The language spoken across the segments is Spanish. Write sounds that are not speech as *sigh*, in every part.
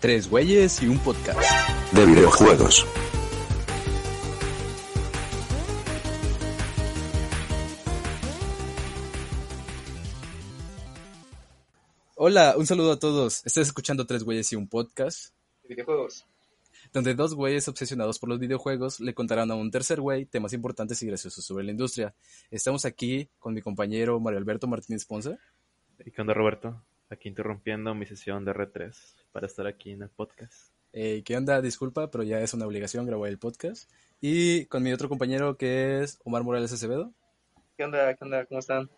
Tres güeyes y un podcast. de videojuegos. Hola, un saludo a todos. Estás escuchando Tres güeyes y un podcast, de videojuegos. donde dos güeyes obsesionados por los videojuegos le contarán a un tercer güey temas importantes y graciosos sobre la industria. Estamos aquí con mi compañero Mario Alberto Martínez Ponce. ¿Y qué onda, Roberto? Aquí interrumpiendo mi sesión de R3 para estar aquí en el podcast. Eh, ¿Qué onda? Disculpa, pero ya es una obligación grabar el podcast. Y con mi otro compañero que es Omar Morales Acevedo. ¿Qué onda? ¿Qué onda? ¿Cómo están?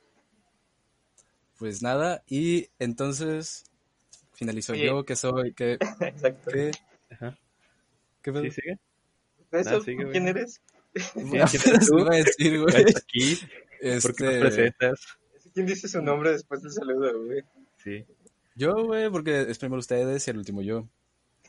Pues nada, y entonces finalizo yo, que soy, que, *laughs* Exacto. que, Ajá. ¿qué pedo? ¿Sí sigue? ¿Eso? Ah, sigue, güey. ¿Quién eres? ¿quién eres tú? iba a decir, *laughs* güey. ¿Estás aquí? ¿Por qué Este, nos presentas? ¿Quién dice su nombre después del saludo, güey? Sí. Yo, güey, porque es primero ustedes y el último yo.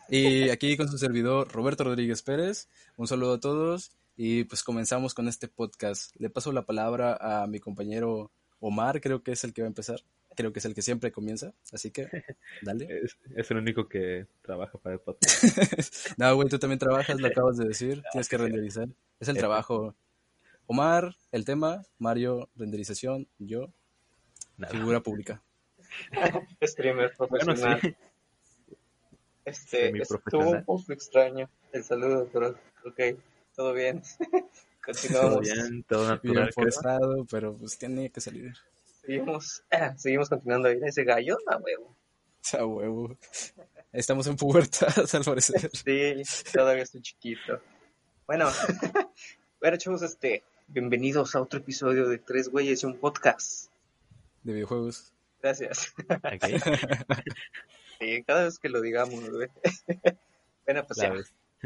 Y aquí con su servidor Roberto Rodríguez Pérez, un saludo a todos y pues comenzamos con este podcast. Le paso la palabra a mi compañero Omar, creo que es el que va a empezar, creo que es el que siempre comienza, así que *laughs* dale. Es, es el único que trabaja para el podcast. *laughs* no, güey, tú también trabajas, lo acabas de decir, *laughs* tienes que renderizar. Es el trabajo. Omar, el tema, Mario, renderización, yo, Nada. figura pública. *laughs* Streamer Bueno, profesional. sí. Este, estuvo un poco extraño el saludo, pero ok, todo bien. *laughs* Todo Continuamos. bien, todo Bien natural. creo. forzado, pero pues tiene que salir. Seguimos, *clears throat* seguimos continuando a ir a ese gallo, a huevo. A huevo. Estamos en pubertad, *laughs* al parecer. Sí, todavía estoy chiquito. Bueno, bueno, chavos, este, bienvenidos a otro episodio de Tres Güeyes y un Podcast. De videojuegos. Gracias. *laughs* Sí, cada vez que lo digamos, güey. *laughs* bueno, pues ya.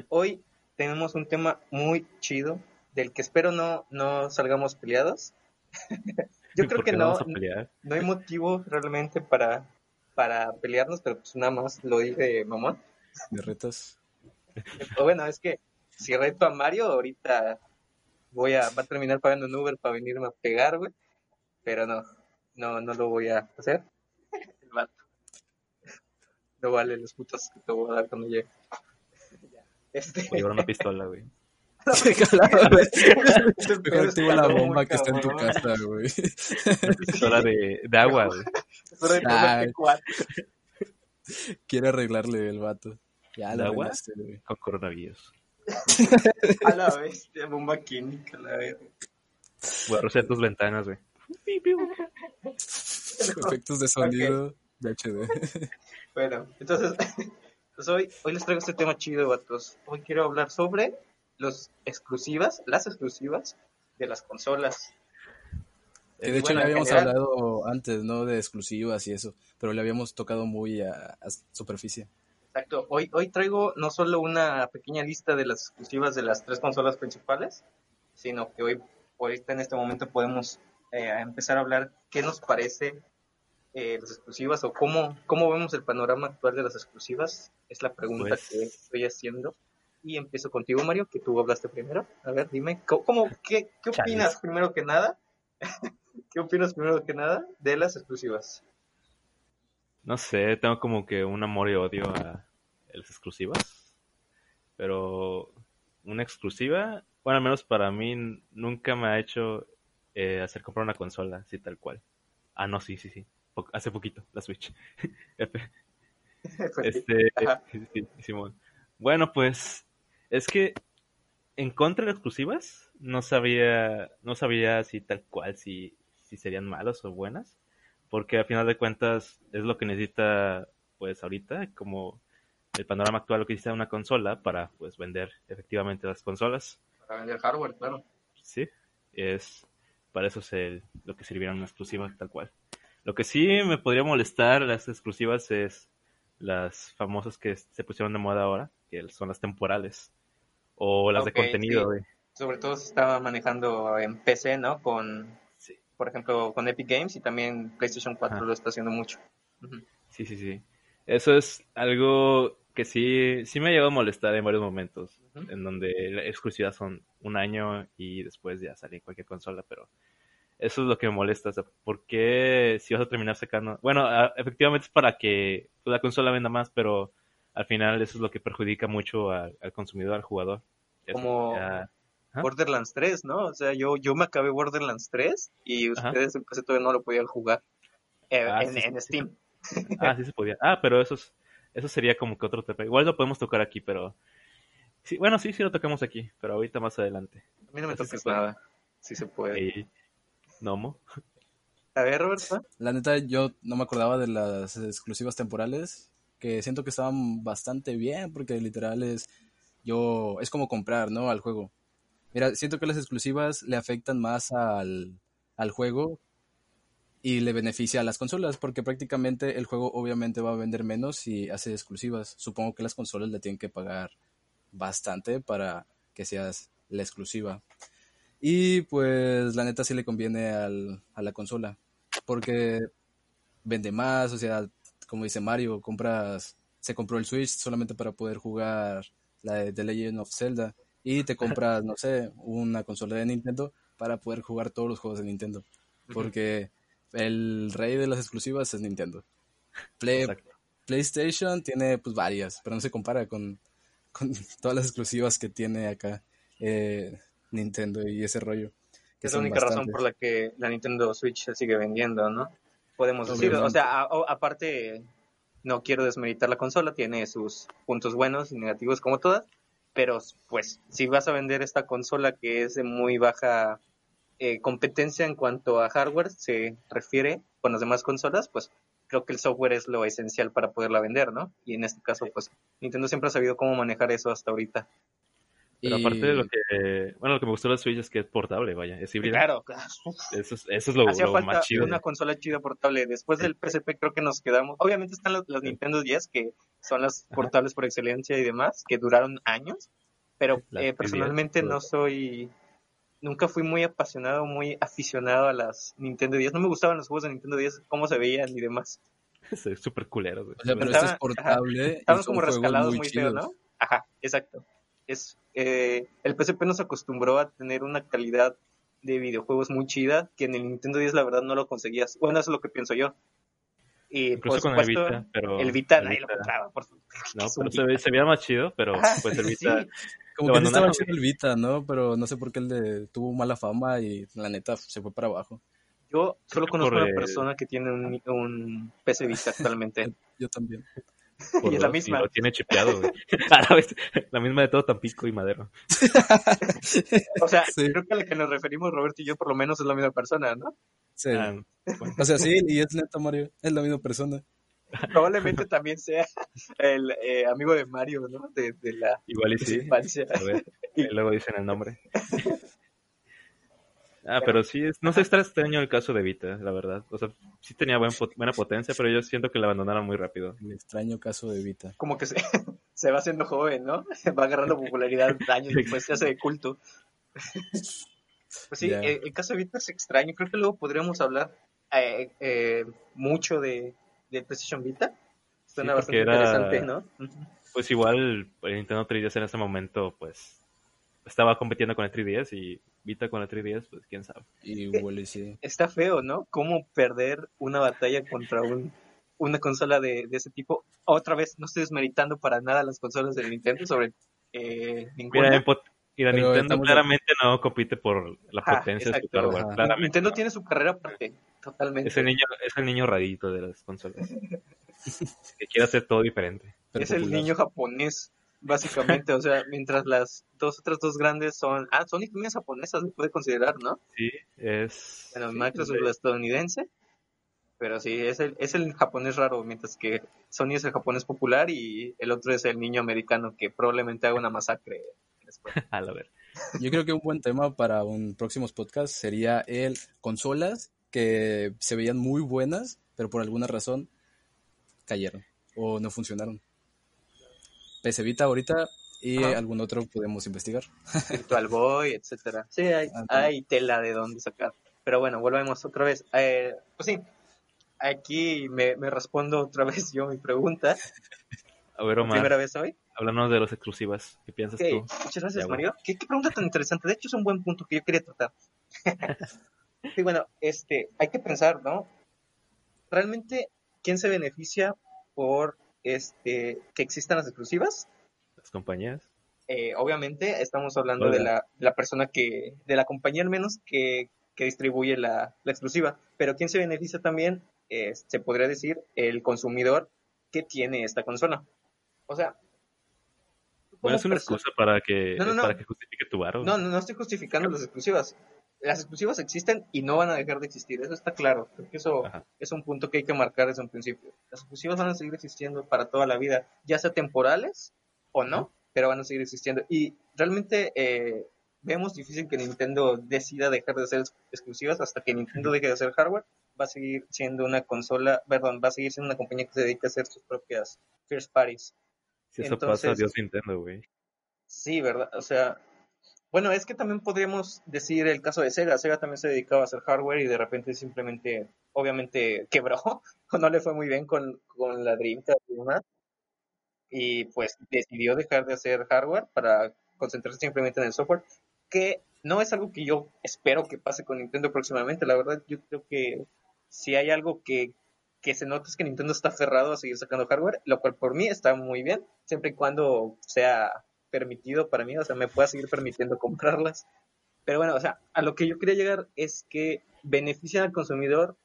Hoy tenemos un tema muy chido, del que espero no, no salgamos peleados. *laughs* Yo creo ¿Por que no, no hay motivo realmente para, para pelearnos, pero pues nada más lo dije mamón. De retas. O bueno, es que si reto a Mario, ahorita voy a, va a terminar pagando un Uber para venirme a pegar, güey. Pero no, no, no lo voy a hacer. El vato. No vale los putos que te voy a dar cuando llegue. Este, Voy a llevar una pistola, güey. *laughs* *laughs* Mejor activo la bomba que está en tu casa, güey. Pistola de, de agua, güey. Ay. Quiere arreglarle el vato. Ya ¿El la agua? güey. Con coronavirus. *laughs* A la bestia, bomba química, la verga. Voy a rociar tus ventanas, güey. *laughs* Efectos de sonido de HD. Bueno, entonces, *laughs* pues hoy, hoy les traigo este tema chido, vatos. Hoy quiero hablar sobre los exclusivas, las exclusivas de las consolas. Que de hecho Bueno, le habíamos general- hablado antes, ¿no? De exclusivas y eso. Pero le habíamos tocado muy a, a superficie. Exacto. Hoy, hoy traigo no solo una pequeña lista de las exclusivas de las tres consolas principales, sino que hoy, ahorita en este momento podemos eh, empezar a hablar qué nos parece eh, las exclusivas o cómo, cómo vemos el panorama actual de las exclusivas. Es la pregunta Pues- que estoy haciendo. Y empiezo contigo, Mario, que tú hablaste primero. A ver, dime, ¿cómo, qué, qué Chales. opinas primero que nada? *laughs* ¿Qué opinas primero que nada de las exclusivas? No sé, tengo como que un amor y odio a las exclusivas. Pero una exclusiva, bueno, al menos para mí, nunca me ha hecho eh, hacer comprar una consola, así tal cual. Ah, no, sí, sí, sí. Po- hace poquito, la Switch. *laughs* *laughs* este, *laughs* sí, sí, Simón. Bueno, pues es que en contra de exclusivas no sabía, no sabía si tal cual, si, si serían malas o buenas, porque al final de cuentas es lo que necesita, pues ahorita, como el panorama actual lo que necesita una consola para, pues, vender efectivamente las consolas, Para vender hardware, claro. sí, es para eso es el- lo que sirviera una exclusiva tal cual. Lo que sí me podría molestar las exclusivas es las famosas que se pusieron de moda ahora, que son las temporales. O las de contenido, sí. sobre todo se estaba manejando en PC, ¿no? Con, Sí. por ejemplo, con Epic Games y también PlayStation 4 Ajá. lo está haciendo mucho. Sí, sí, sí. Eso es algo que sí, sí me ha llegado a molestar en varios momentos, en donde la exclusividad son un año y después ya sale en cualquier consola, pero eso es lo que me molesta. O sea, ¿por qué si vas a terminar sacando? Bueno, a- efectivamente es para que la consola venda más, pero al final eso es lo que perjudica mucho al, al consumidor, al jugador. Eso Como- ya- Ajá. Borderlands 3, ¿no? O sea, yo, yo me acabé Borderlands 3 y Ajá. ustedes en PC todavía no lo podían jugar eh, Ah, en, sí, sí, en sí. Steam. Ah, sí se podía. Ah, pero eso, es- eso sería como que otro tema. Igual lo podemos tocar aquí, pero... Sí, bueno, sí, sí lo tocamos aquí, pero ahorita más adelante. A mí no me Así toques nada. Sí se puede. Nomo. A ver, Roberto. La neta, yo no me acordaba de las exclusivas temporales, que siento que estaban bastante bien, porque literal es, yo, es como comprar, ¿no? Al juego. Mira, siento que las exclusivas le afectan más al, al juego y le beneficia a las consolas, porque prácticamente el juego obviamente va a vender menos si hace exclusivas. Supongo que las consolas le tienen que pagar bastante para que seas la exclusiva. Y pues la neta sí le conviene al, a la consola, porque vende más, o sea, como dice Mario, compras, se compró el Switch solamente para poder jugar la de The Legend of Zelda y te compras, no sé, una consola de Nintendo para poder jugar todos los juegos de Nintendo, porque el rey de las exclusivas es Nintendo. Play-. PlayStation tiene pues varias, pero no se compara con, con *laughs* todas las exclusivas que tiene acá eh, Nintendo y ese rollo. que Es la única razón por la que la Nintendo Switch se sigue vendiendo, ¿no? Podemos decir, o sea, aparte, no quiero desmeritar la consola, tiene sus puntos buenos y negativos como todas, pero pues si vas a vender esta consola que es de muy baja eh, competencia en cuanto a hardware se refiere con las demás consolas, pues creo que el software es lo esencial para poderla vender, ¿no? Y en este caso, pues Nintendo siempre ha sabido cómo manejar eso hasta ahorita. Pero Y- aparte de lo que... Bueno, lo que me gustó de la Switch es que es portable, vaya. Es híbrida. Claro, Eso es, eso es lo, hacía lo falta más chido. una consola chida portable. Después del PSP creo que nos quedamos. Obviamente están las, las Nintendo 10 que son las Ajá. portables por excelencia y demás, que duraron años. Pero eh, 10, personalmente no soy. Nunca fui muy apasionado, muy aficionado a las Nintendo 10. No me gustaban los juegos de Nintendo 10, cómo se veían y demás. *laughs* Es súper culero, güey. O sea, pero es portable. Estaban como rescalados muy, feo, chidos. ¿no? Ajá, exacto. Es, eh, el PSP nos acostumbró a tener una calidad de videojuegos muy chida que en el Nintendo 10 la verdad no lo conseguías. Bueno, eso es lo que pienso yo. Y Incluso por con el supuesto, Vita, pero... el Vita el nadie lo Vita- compraba. Por... No, *laughs* pero se, Vita. ve- se veía más chido, pero Ajá, pues el sí. *laughs* Como que estaba chido el Vita, ¿no? Pero no sé por qué el de tuvo mala fama y la neta se fue para abajo. Yo solo conozco por una el- persona que tiene un, un PC Vita actualmente. *laughs* Yo también. *laughs* por y es la misma. lo tiene chipeado, güey. *laughs* A la vez, la misma de todo Tampico y Madero. O sea, Sí. creo que a la que nos referimos Roberto y yo por lo menos es la misma persona, ¿no? Sí. Ah, O sea, sí, y es neta, Mario. Es la misma persona. Probablemente también sea el eh, amigo de Mario, ¿no? De, de la igual y sí. infancia. A ver, y luego dicen el nombre. *laughs* Ah, pero sí, es, no sé, está extraño el caso de Vita, la verdad. O sea, sí tenía buen buena potencia, pero yo siento que la abandonaron muy rápido. El extraño caso de Vita. como que se, *laughs* se va haciendo joven, ¿no? *laughs* Va agarrando popularidad años después se hace de culto. Pues sí, eh, el caso de Vita es extraño. Creo que luego podríamos hablar eh, eh, mucho de, de PlayStation Vita. Suena Sí, bastante era- interesante, ¿no? Pues igual el Nintendo 3DS en ese momento, pues, estaba compitiendo con el 3DS y Vita con el 3DS, pues quién sabe. Y huele sí. Está feo, ¿no? Cómo perder una batalla contra un, una consola de, de ese tipo. Otra vez, no estoy desmeritando para nada las consolas de Nintendo sobre eh, ninguna. Mira, en pot- y la Pero Nintendo de- claramente no compite por la potencia de su hardware. Claramente Nintendo tiene su carrera aparte, totalmente. es el niño, es el niño rarito de las consolas. *laughs* que quiere hacer todo diferente. pero es el niño japonés, básicamente. o sea, mientras las dos otras dos grandes son. Ah, Sony también es japonesa, se puede considerar, ¿no? Sí, es. Bueno, sí, Microsoft es es- la estadounidense. Pero sí, es el, es el japonés raro, mientras que Sony es el japonés popular y el otro es el niño americano que probablemente haga una masacre después. *laughs* A la ver. Yo creo que un buen tema para un próximos podcast sería el consolas que se veían muy buenas, pero por alguna razón cayeron o no funcionaron. PC Vita ahorita y Ajá. algún otro podemos investigar. *laughs* Virtual Boy, etcétera. Sí, hay tela de dónde sacar. Pero bueno, volvemos otra vez. Eh, pues sí, aquí me, me respondo otra *laughs* vez yo mi pregunta. A ver, Omar, Primera vez hoy. Háblanos de los exclusivas. ¿Qué piensas tú? muchas gracias, Ya, Mario. ¿Qué, qué pregunta tan interesante. De hecho, es un buen punto que yo quería tratar. *laughs* sí, bueno, este, hay que pensar, ¿no? Realmente, ¿quién se beneficia por este, que existan las exclusivas. Las compañías. Eh, obviamente estamos hablando de la, persona que, de la compañía al menos que, que distribuye la, la, exclusiva. Pero ¿quién se beneficia también? Eh, se podría decir el consumidor que tiene esta consola. O sea, bueno, es una excusa para que, para que justifique tu barro. No, no, no estoy justificando las exclusivas. Las exclusivas existen y no van a dejar de existir, eso está claro. Porque eso es un punto que hay que marcar desde un principio. Las exclusivas van a seguir existiendo para toda la vida, ya sea temporales o no, pero van a seguir existiendo. Y realmente eh, vemos difícil que Nintendo decida dejar de hacer exclusivas hasta que Nintendo deje de hacer hardware. Va a seguir siendo una consola, perdón, va a seguir siendo una compañía que se dedica a hacer sus propias first parties. Si eso pasa, Dios Nintendo, güey. Sí, ¿verdad? O sea, bueno, es que también podríamos decir el caso de Sega. Sega también se dedicaba a hacer hardware y de repente simplemente, obviamente, quebró o *laughs* no le fue muy bien con, con la Dreamcast y demás. Y pues decidió dejar de hacer hardware para concentrarse simplemente en el software, que no es algo que yo espero que pase con Nintendo próximamente. La verdad, yo creo que si hay algo que que se nota es que Nintendo está aferrado a seguir sacando hardware, lo cual por mí está muy bien, siempre y cuando sea permitido para mí, o sea, me pueda seguir permitiendo *laughs* comprarlas. Pero bueno, o sea, a lo que yo quería llegar es que benefician al consumidor,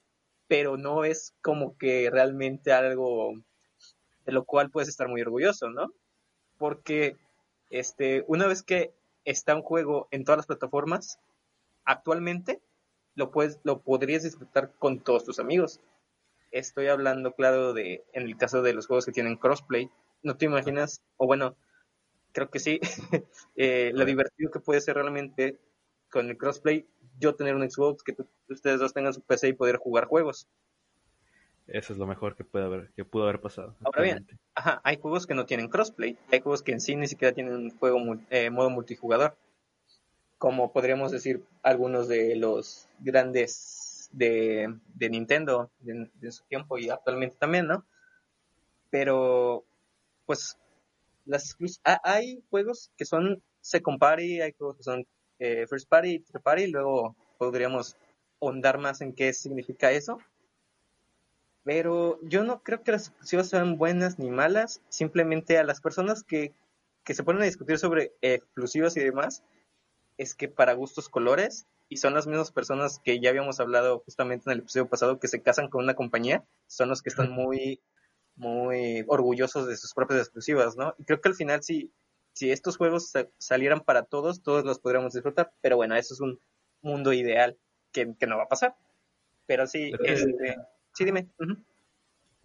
pero no es como que realmente algo de lo cual puedes estar muy orgulloso, ¿no? Porque este, una vez que está un juego en todas las plataformas, actualmente lo puedes, lo podrías disfrutar con todos tus amigos estoy hablando, claro, de en el caso de los juegos que tienen crossplay. No te imaginas, o bueno, creo que sí, *laughs* eh, lo divertido que puede ser realmente con el crossplay, yo tener un Xbox, que ustedes dos tengan su PC y poder jugar juegos. Eso es lo mejor que puede haber, que pudo haber pasado. Ahora bien, ajá, hay juegos que no tienen crossplay, hay juegos que en sí ni siquiera tienen un juego eh, modo multijugador, como podríamos decir algunos de los grandes de, Nintendo en, su tiempo y actualmente también, ¿no? Pero, pues, las hay juegos que son second party, hay juegos que son eh, first party, third party, luego podríamos ahondar más en qué significa eso. Pero yo no creo que las exclusivas sean buenas ni malas, simplemente a las personas que, que se ponen a discutir sobre exclusivas y demás, es que para gustos colores y son las mismas personas que ya habíamos hablado justamente en el episodio pasado que se casan con una compañía, son los que están muy, muy orgullosos de sus propias exclusivas, ¿no? Y creo que al final si, si estos juegos salieran para todos, todos los podríamos disfrutar, pero bueno, eso es un mundo ideal que, no va a pasar. Pero sí, este, sí, dime.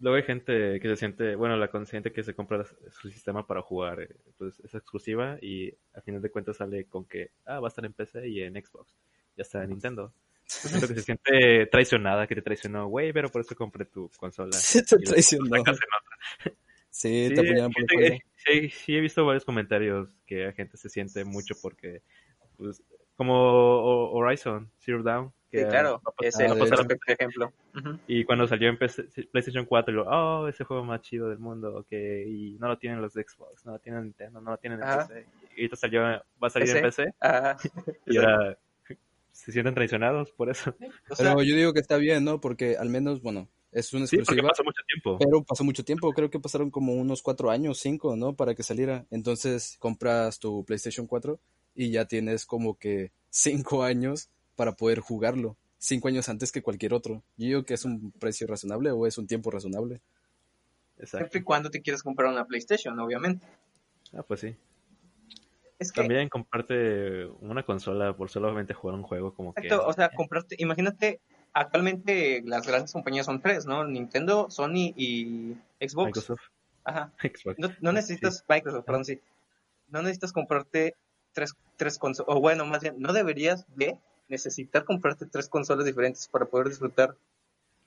Luego hay gente que se siente, bueno, la consciente que se compra su sistema para jugar, eh, pues es exclusiva y al final de cuentas sale con que, ah, va a estar en PC y en Xbox ya está en Nintendo. *laughs* Siento que se siente traicionada, que te traicionó, güey, pero por eso compré tu consola. *laughs* Sí, te traicionó. Sí, te apoyaron por sí, sí, sí, he visto varios comentarios que la gente se siente mucho porque, pues, como Horizon, Zero Down. Que sí, claro, ese es el ejemplo. Y cuando salió en PlayStation 4, lo, oh, ese juego más chido del mundo, que y no lo tienen los de Xbox, no lo tienen Nintendo, no lo tienen en PC. Y ahorita salió, va a salir en PC. Ajá. *laughs* Y ahora se sienten traicionados por eso. pero yo digo que está bien, ¿no? Porque al menos, bueno, es una exclusiva. Sí, pasó mucho tiempo. Pero pasó mucho tiempo, creo que pasaron como unos cuatro años, cinco, ¿no? Para que saliera. Entonces compras tu PlayStation 4 y ya tienes como que cinco *laughs* años para poder jugarlo. Cinco años antes que cualquier otro. Yo digo que es un precio razonable o es un tiempo razonable. Exacto. Siempre y cuando te quieres comprar una PlayStation, obviamente. Ah, pues sí. También comparte una consola por solamente jugar un juego como que... O sea, comprarte, imagínate, actualmente las grandes compañías son tres, ¿no? Nintendo, Sony y Xbox. Microsoft. Ajá. *laughs* No, necesitas, Microsoft, perdón, sí. No necesitas comprarte tres, tres consolas, o bueno, más bien, no deberías de necesitar comprarte tres consolas diferentes para poder disfrutar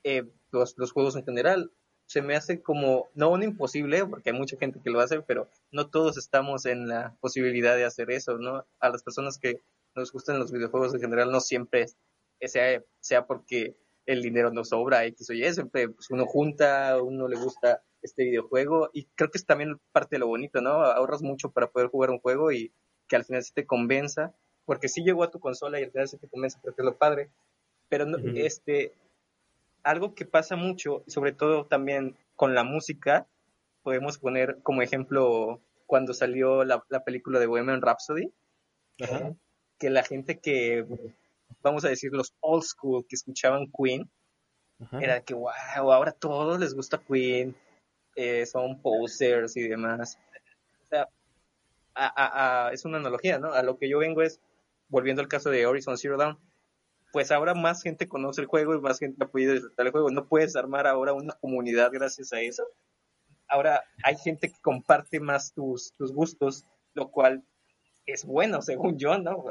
eh, los, los juegos en general se me hace como, no un imposible, porque hay mucha gente que lo hace, pero no todos estamos en la posibilidad de hacer eso, ¿no? A las personas que nos gustan los videojuegos en general, no siempre sea, sea porque el dinero nos sobra, X o Y, siempre pues, uno junta, uno le gusta este videojuego y creo que es también parte de lo bonito, ¿no? Ahorras mucho para poder jugar un juego y que al final sí te convenza, porque sí llegó a tu consola y al final sí te convence, porque es lo padre, pero no, este, algo que pasa mucho, sobre todo también con la música, podemos poner como ejemplo cuando salió la, la película de Bohemian Rhapsody, Ajá. que la gente que, vamos a decir, los old school que escuchaban Queen, Ajá. era que, wow, ahora a todos les gusta Queen, eh, son posers y demás. O sea, a- a- a- es una analogía, ¿no? A lo que yo vengo es, volviendo al caso de Horizon Zero Dawn, pues ahora más gente conoce el juego y más gente ha podido disfrutar el juego. No puedes armar ahora una comunidad gracias a eso. Ahora hay gente que comparte más tus, tus gustos, lo cual es bueno, *laughs* según yo, ¿no?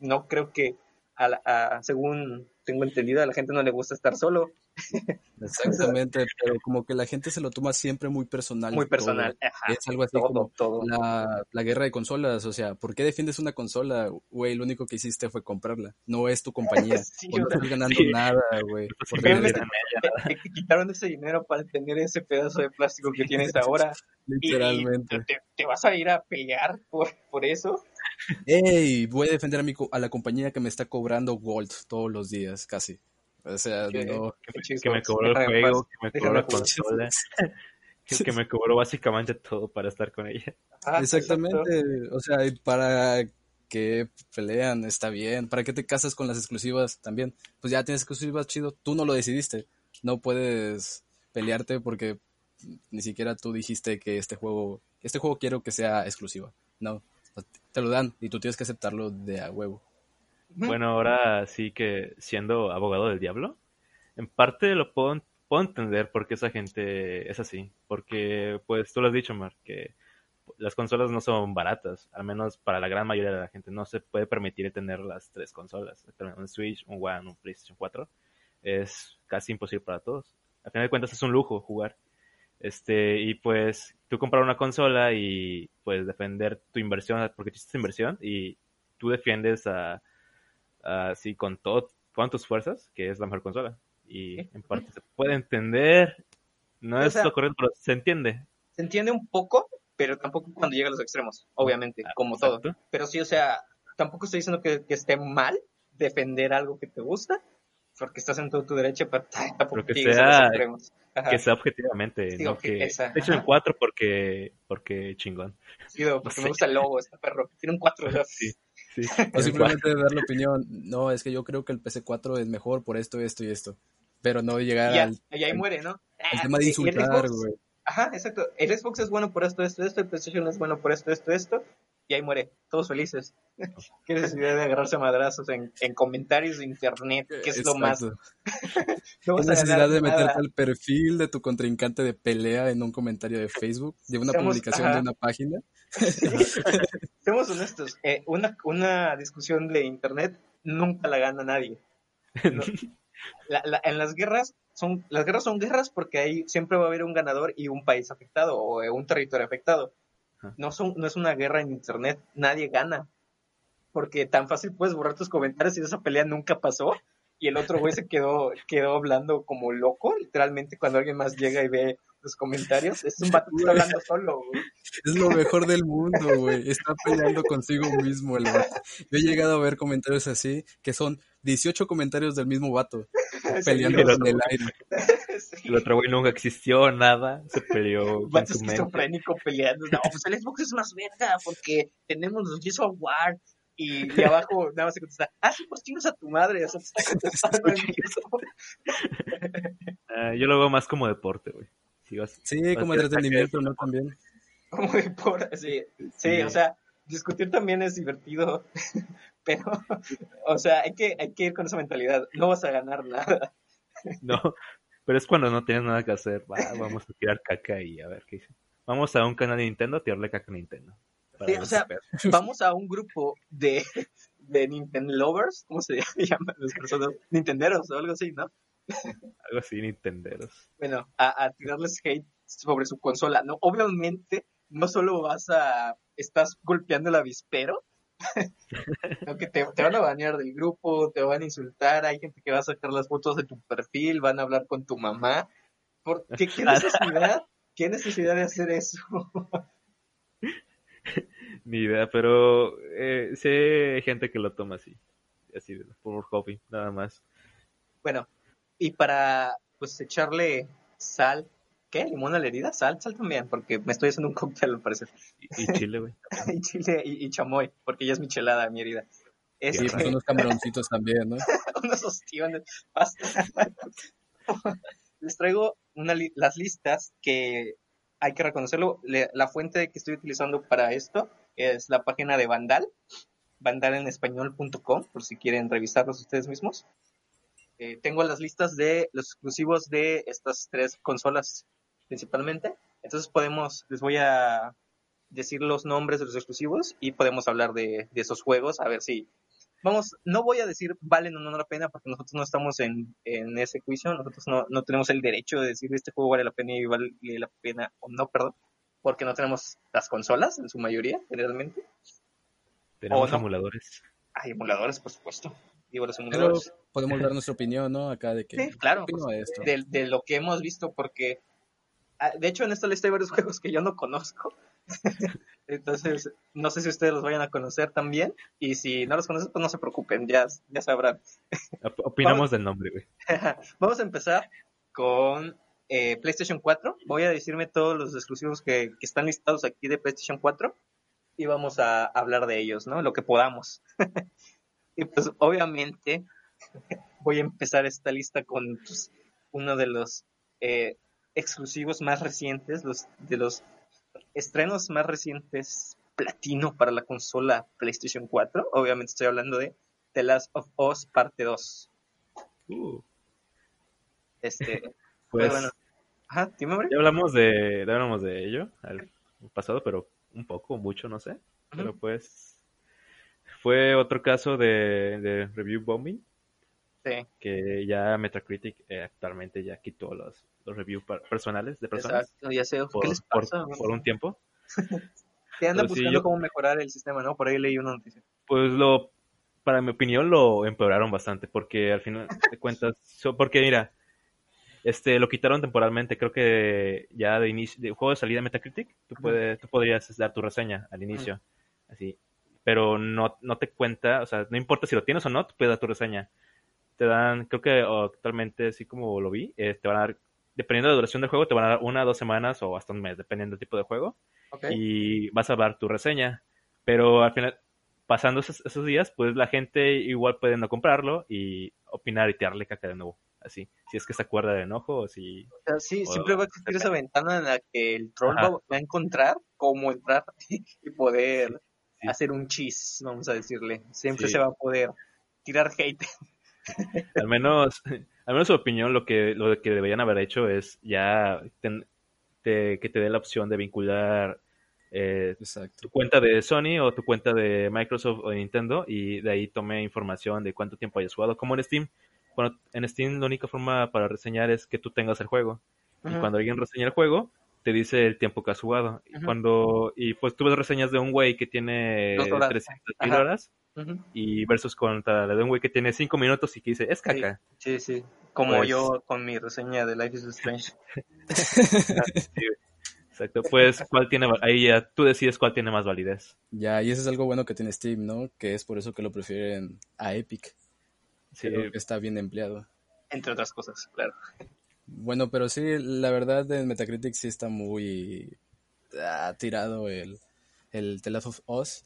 No creo que, a a- según tengo entendido, a la gente no le gusta estar solo. *laughs* Exactamente, pero como que la gente se lo toma siempre muy personal. Muy personal. Ajá, Es algo así todo, como todo. la, la guerra de consolas, o sea, ¿por qué defiendes una consola? Güey, lo único que hiciste fue comprarla, no es tu compañía, *laughs* Sí, no estás ganando sí. nada, güey. Realmente tener- te, quitaron ese dinero para tener ese pedazo de plástico que tienes *laughs* ahora. y Literalmente. te, te vas a ir a pelear por, por eso. Ey, voy a defender a, mi, a la compañía que me está cobrando Gold todos los días, casi. O sea, Que- no. Que me cobró el juego, que me cobró la consola, *laughs* que, que me cobró básicamente todo para estar con ella. Ajá, Exactamente, o sea, y para que pelean está bien, ¿para qué te casas con las exclusivas también? Pues ya tienes exclusivas chido, tú no lo decidiste, no puedes pelearte porque ni siquiera tú dijiste que este juego, este juego quiero que sea exclusiva, no, te lo dan y tú tienes que aceptarlo de a huevo. Bueno, ahora sí que siendo abogado del diablo, en parte lo puedo, puedo entender por qué esa gente es así. Porque, pues tú lo has dicho, Mar, que las consolas no son baratas, al menos para la gran mayoría de la gente. No se puede permitir tener las tres consolas, un Switch, un One, un PlayStation 4. Es casi imposible para todos. Al final de cuentas es un lujo jugar. Este, y pues tú comprar una consola y pues defender tu inversión, porque hiciste inversión y tú defiendes a, así con todo, con tus fuerzas, que es la mejor consola. Y en parte se puede entender, no O es sea- lo correcto, pero se entiende. Se entiende un poco, pero tampoco cuando llega a los extremos, obviamente, Ah, como todo. Pero sí, o sea, tampoco estoy diciendo que, que esté mal defender algo que te gusta, porque estás en todo tu derecho, pero tampoco que llegues a los sea- extremos. Ajá. Que sea objetivamente, Sí, no ok, que esa, PlayStation ajá. 4 porque, porque chingón. Sí, *laughs* no, porque no me sé. gusta el logo, este perro. Tiene un 4 *laughs* Sí, sí. *laughs* O simplemente dar la opinión, no, es que yo creo que el PC4 es mejor por esto, esto y esto, pero no llegar Y ya, al y ahí muere, ¿no? el Ah, tema de insultar, güey. Ajá, exacto. El Xbox es bueno por esto, esto, esto, el PlayStation es bueno por esto, esto, esto, y ahí muere. Todos felices. *laughs* Qué necesidad de agarrarse a madrazos en, en comentarios de internet, que es lo más. *laughs* No ¿Qué vas a necesidad de nada. meterte al perfil de tu contrincante de pelea en un comentario de Facebook, de una Seamos- publicación ajá. de una página? *laughs* Seamos honestos, eh, una, una discusión de internet nunca la gana nadie. No. La- la- en las guerras son las guerras son guerras porque ahí siempre va a haber un ganador y un país afectado o eh, un territorio afectado. Ajá. No son no es una guerra en internet, nadie gana. Porque tan fácil puedes borrar tus comentarios y esa pelea nunca pasó y el otro güey se quedó quedó hablando como loco, literalmente cuando alguien más llega y ve los comentarios, es un *laughs* está hablando solo, güey. Es lo mejor del mundo, güey. Está peleando consigo mismo el vato. Yo he llegado a ver comentarios así, que son 18 comentarios del mismo vato, *laughs* peleando sí, en el aire. Sí. El otro güey nunca existió, nada, se peleó *laughs* con vato esquizofrénico peleando. No, pues el Xbox es más verga porque tenemos los Gears of War. Y, y abajo nada más se contesta, ah, sí, pues chingas a tu madre. O sea, te está contestando el mismo. Ah, yo lo veo más como deporte, güey. Vas- Sí, vas como entretenimiento, ¿no? También. *laughs* Como de por, sí, sí, Sí. o sea, discutir también es divertido. *laughs* Pero, o sea, hay que, hay que ir con esa mentalidad. No vas a ganar nada. *laughs* No, pero es cuando no tienes nada que hacer. Va, vamos a tirar caca y a ver qué dice. Vamos a un canal de Nintendo a tirarle caca a Nintendo. Sí, o sea. Vamos a un grupo de, de Nintendo lovers, ¿cómo se llaman las personas? Nintenderos o algo así, ¿no? *laughs* algo así, Nintenderos. bueno, a, a tirarles hate sobre su consola. No, obviamente, no solo vas a, estás golpeando el avispero, *laughs* sino que te, te van a banear del grupo, te van a insultar, hay gente que va a sacar las fotos de tu perfil, van a hablar con tu mamá. ¿Por qué, qué *laughs* necesidad? ¿Qué necesidad de hacer eso? Ni idea, pero eh, sé gente que lo toma así. Así, por hobby, nada más. Bueno, y para pues echarle sal, ¿Qué? ¿Limón a la herida? Sal, sal también, porque me estoy haciendo un cóctel al parecer. Y, y chile, güey. *laughs* y chile y, y chamoy, porque ya es michelada mi herida. Y Este, pues unos camaroncitos también, ¿no? *laughs* unos ostiones. *laughs* Les traigo una li- las listas que hay que reconocerlo. Le- la fuente que estoy utilizando para esto es la página de Vandal, vandalenespañol.com, por si quieren revisarlos ustedes mismos. Eh, tengo las listas de los exclusivos de estas tres consolas principalmente. Entonces podemos, les voy a decir los nombres de los exclusivos y podemos hablar de, de esos juegos, a ver si vamos, no voy a decir valen o no la pena porque nosotros no estamos en, en ese juicio, nosotros no, no tenemos el derecho de decir este juego vale la pena y vale la pena o no, perdón, porque no tenemos las consolas en su mayoría, generalmente. Tenemos no. emuladores. Hay emuladores, por supuesto. Digo, los Pero emuladores. podemos dar *laughs* nuestra opinión, ¿no? Acá de que... Sí, claro, ¿qué opino pues, de esto? de, de lo que hemos visto, porque ah, de hecho en esta lista hay varios *laughs* juegos que yo no conozco. *laughs* Entonces, no sé si ustedes los vayan a conocer también. Y si no los conocen, pues no se preocupen, ya, ya sabrán. Op- Opinamos del nombre, güey. Vamos a empezar con eh, PlayStation 4. Voy a decirme todos los exclusivos que, que están listados aquí de PlayStation 4 y vamos a hablar de ellos, ¿no? Lo que podamos. *laughs* y pues obviamente voy a empezar esta lista con pues, uno de los eh, exclusivos más recientes, los de los estrenos más recientes platino para la consola PlayStation 4. Obviamente estoy hablando de The Last of Us parte 2. Uh, Este, *laughs* pues, bueno. Ajá, ya hablamos de, ya hablamos de ello al pasado, pero un poco, mucho, no sé. Pero pues fue otro caso de, de review bombing Sí, que ya Metacritic eh, actualmente ya quitó los, los reviews per- personales de personas exacto, ya sé. por, ¿Qué les por- pasa? por un tiempo. *laughs* Te andan sí, buscando yo- cómo mejorar el sistema, ¿no? Por ahí leí una noticia. Pues lo, para mi opinión, lo empeoraron bastante, porque al final *laughs* de cuentas, so- porque mira, este, lo quitaron temporalmente, creo que ya de inicio, de juego de salida de Metacritic, tú, puedes, tú podrías dar tu reseña al inicio, así, pero no, no te cuenta, o sea, no importa si lo tienes o no, tú puedes dar tu reseña. Te dan, creo que actualmente, así como lo vi, eh, te van a dar, dependiendo de la duración del juego, te van a dar una, dos semanas o hasta un mes, dependiendo del tipo de juego ¿Ok? y vas a dar tu reseña. Pero al final, pasando esos, esos días, pues la gente igual puede no comprarlo y opinar y tirarle caca de nuevo. Así, si es que se acuerda del enojo o si... O sea, sí, o- siempre va a existir esa ventana en la que el troll Ajá. va a encontrar cómo entrar *laughs* y poder. Hacer un chis, vamos a decirle. Siempre Sí. se va a poder tirar hate. *laughs* Al menos, al menos su opinión, lo que, lo que deberían haber hecho es ya ten- te- que te dé la opción de vincular eh, tu cuenta de Sony o tu cuenta de Microsoft o de Nintendo y de ahí tome información de cuánto tiempo hayas jugado, como en Steam. Cuando, en Steam la única forma para reseñar es que tú tengas el juego. Y cuando alguien reseña el juego, te dice el tiempo que has jugado. Y cuando y pues tú ves reseñas de un güey que tiene horas. 300 mil horas y versus contra la de un güey que tiene 5 minutos y que dice, es caca. Sí, sí. Como Pues- yo con mi reseña de Life is Strange. *laughs* Exacto. Pues, ¿cuál tiene, ahí ya tú decides cuál tiene más validez. Ya, y eso es algo bueno que tiene Steam, ¿no? Que es por eso que lo prefieren a Epic. Sí, Creo que está bien empleado. Entre otras cosas, claro. Bueno, pero sí, la verdad en Metacritic sí está muy ah, tirado el, el The Last of Us.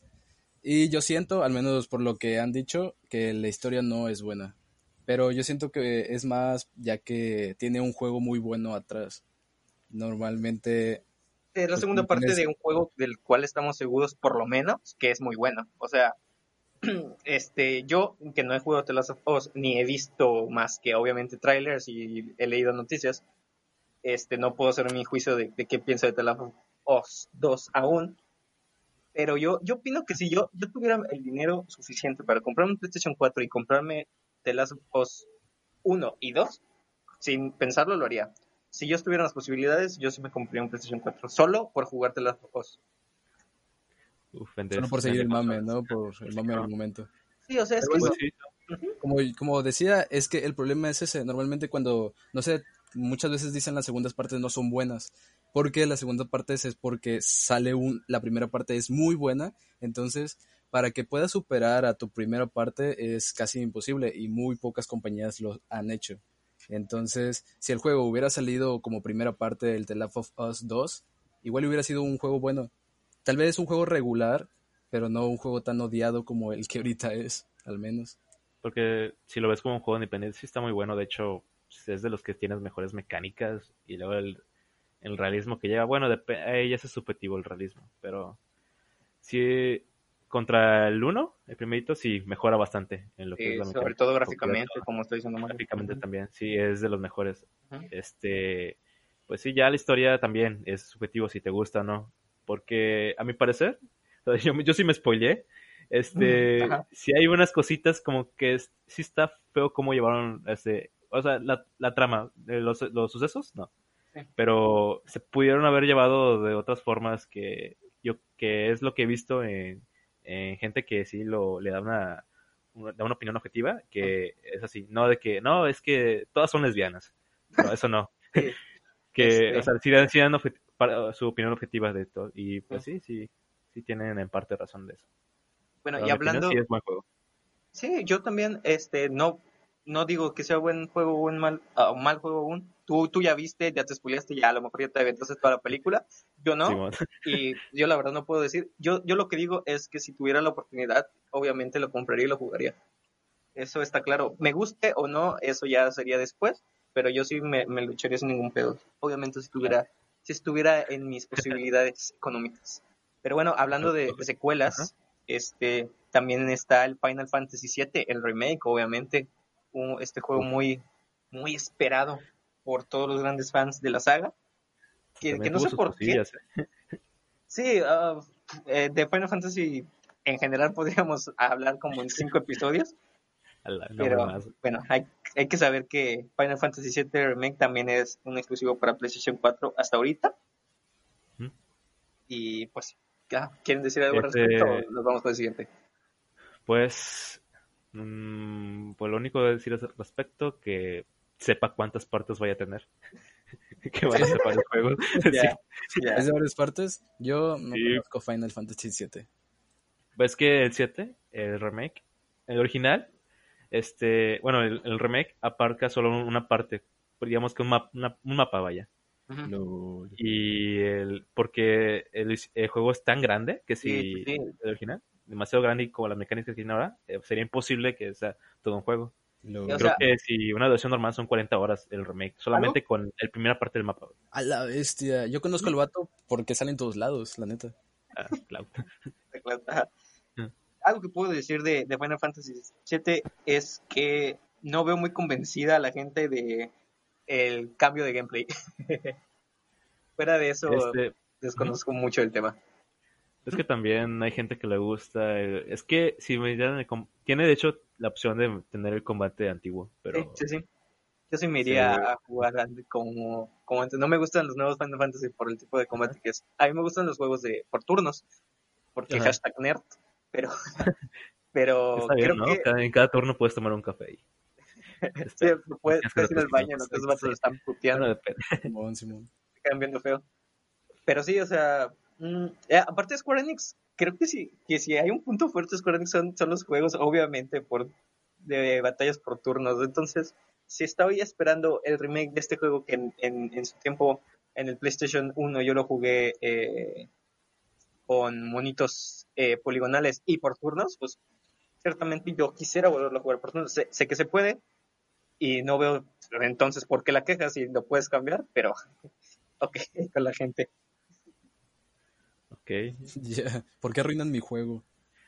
Y yo siento, al menos por lo que han dicho, que la historia no es buena. Pero yo siento que es más ya que tiene un juego muy bueno atrás. Normalmente, Es la segunda parte tienes- de un juego del cual estamos seguros, por lo menos, que es muy bueno. O sea, *clears throat* este, yo que no he jugado The Last of Us, ni he visto más que obviamente trailers y he leído noticias, este, no puedo hacer mi juicio de, qué pienso de The Last of Us 2 aún. Pero yo, yo opino que si yo, yo tuviera el dinero suficiente para comprarme un PlayStation 4 y comprarme The Last of Us 1 y 2, sin pensarlo lo haría. Si yo estuviera en las posibilidades, yo sí me compraría un PlayStation 4, solo por jugar The Last of Us. Uf, solo por seguir el mame. ¿no? Por el mame del momento. Sí, o sea, es que sí, Como, como decía, es que el problema es ese. Normalmente cuando, no sé, muchas veces dicen las segundas partes no son buenas. Porque las segundas partes es porque sale un, la primera parte es muy buena. Entonces, para que puedas superar a tu primera parte es casi imposible y muy pocas compañías lo han hecho. Entonces, si el juego hubiera salido como primera parte del The Last of Us 2, igual hubiera sido un juego bueno. Tal vez un juego regular, pero no un juego tan odiado como el que ahorita es, al menos. Porque si lo ves como un juego independiente, sí está muy bueno. De hecho, es de los que tienes mejores mecánicas y luego el, el realismo que lleva. Bueno, ahí ya es subjetivo el realismo, pero sí, contra el 1, el primerito, sí mejora bastante en lo que es la Sobre todo gráficamente, como estoy diciendo. Gráficamente también, sí, es de los mejores. Este, pues sí, ya la historia también es subjetivo si te gusta o no. Porque a mi parecer, *laughs* yo, yo sí me spoileé. Este, si hay unas cositas como que sí está feo cómo llevaron este, o sea, la, la trama, los, los sucesos, no. Pero se pudieron haber llevado de otras formas que yo, que es lo que he visto en, gente que sí lo, le da una, da una opinión objetiva, que es así, no de que, no, es que todas son lesbianas. No, eso no. *laughs* *laughs* que, o sea, sí, dan su opinión objetiva de todo. Y pues sí, sí, sí tienen en parte razón de eso. Bueno, y hablando... sí, es buen juego. Sí, yo también, este, no, no digo que sea buen juego o un mal, uh, mal juego aún. Tú, tú ya viste, ya te spoileaste, ya a lo mejor ya te entonces toda la película. Yo no. y yo la verdad no puedo decir. Yo, yo lo que digo es que si tuviera la oportunidad, obviamente lo compraría y lo jugaría. Eso está claro. Me guste o no, eso ya sería después. Pero yo sí me, me lucharía sin ningún pedo. Obviamente si tuviera, si estuviera en mis posibilidades *laughs* económicas. Pero bueno, hablando de, secuelas, este también está el Final Fantasy VII, el remake, obviamente este juego muy, muy esperado por todos los grandes fans de la saga. Que, no sé por qué. ¿eh? *laughs* Sí, uh, eh, de Final Fantasy en general podríamos hablar como en cinco episodios. Pero bueno, hay, hay, que saber que Final Fantasy VII Remake también es un exclusivo para PlayStation 4 hasta ahorita. Y pues, ¿quieren decir algo al este respecto? nos vamos con el siguiente. Pues Mm, pues lo único que decir al respecto que sepa cuántas partes vaya a tener. *laughs* que vaya a separar el juego. ¿Es de varias partes? Yo no conozco Final Fantasy VII. ¿Ves que el 7, el remake, el original, este, bueno, el, remake aparca solo una parte, digamos que un, un mapa vaya. Y el, porque el, juego es tan grande que si el original demasiado grande y como las mecánicas que tiene ahora, eh, sería imposible que sea todo un juego. Creo que si una duración normal son 40 horas el remake, solamente con la primera parte del mapa. A la bestia. Yo conozco al vato porque sale en todos lados, la neta. Ah, claro. *laughs* Algo que puedo decir de, Final Fantasy VII es que no veo muy convencida a la gente de el cambio de gameplay. *laughs* Fuera de eso, este, desconozco mucho el tema. Es que también hay gente que le gusta. Es que si me dieran tiene de hecho la opción de tener el combate antiguo, pero sí, sí, Yo sí me iría a jugar como, como antes. No me gustan los nuevos Final Fantasy por el tipo de combate que es. A mí me gustan los juegos de por turnos, porque hashtag nerd, pero *laughs* pero creo que en cada turno puedes tomar un café ahí. *laughs* sí, puedes, ir al baño, los vatos están puteando. *laughs* Simón, Simón. Se quedan viendo feo. Pero sí, o sea, Mm, eh, aparte de Square Enix, creo que sí, que si hay un punto fuerte de Square Enix son, son los juegos, obviamente, por de batallas por turnos. Entonces, si estaba ya esperando el remake de este juego que en, en, su tiempo en el PlayStation 1 yo lo jugué eh, con monitos eh, poligonales y por turnos, pues ciertamente yo quisiera volverlo a jugar por turnos. Sé, sé, que se puede y no veo entonces por qué la queja si lo puedes cambiar, pero *laughs* ok, *laughs* con la gente. Ok. *laughs* ¿Por qué arruinan mi juego?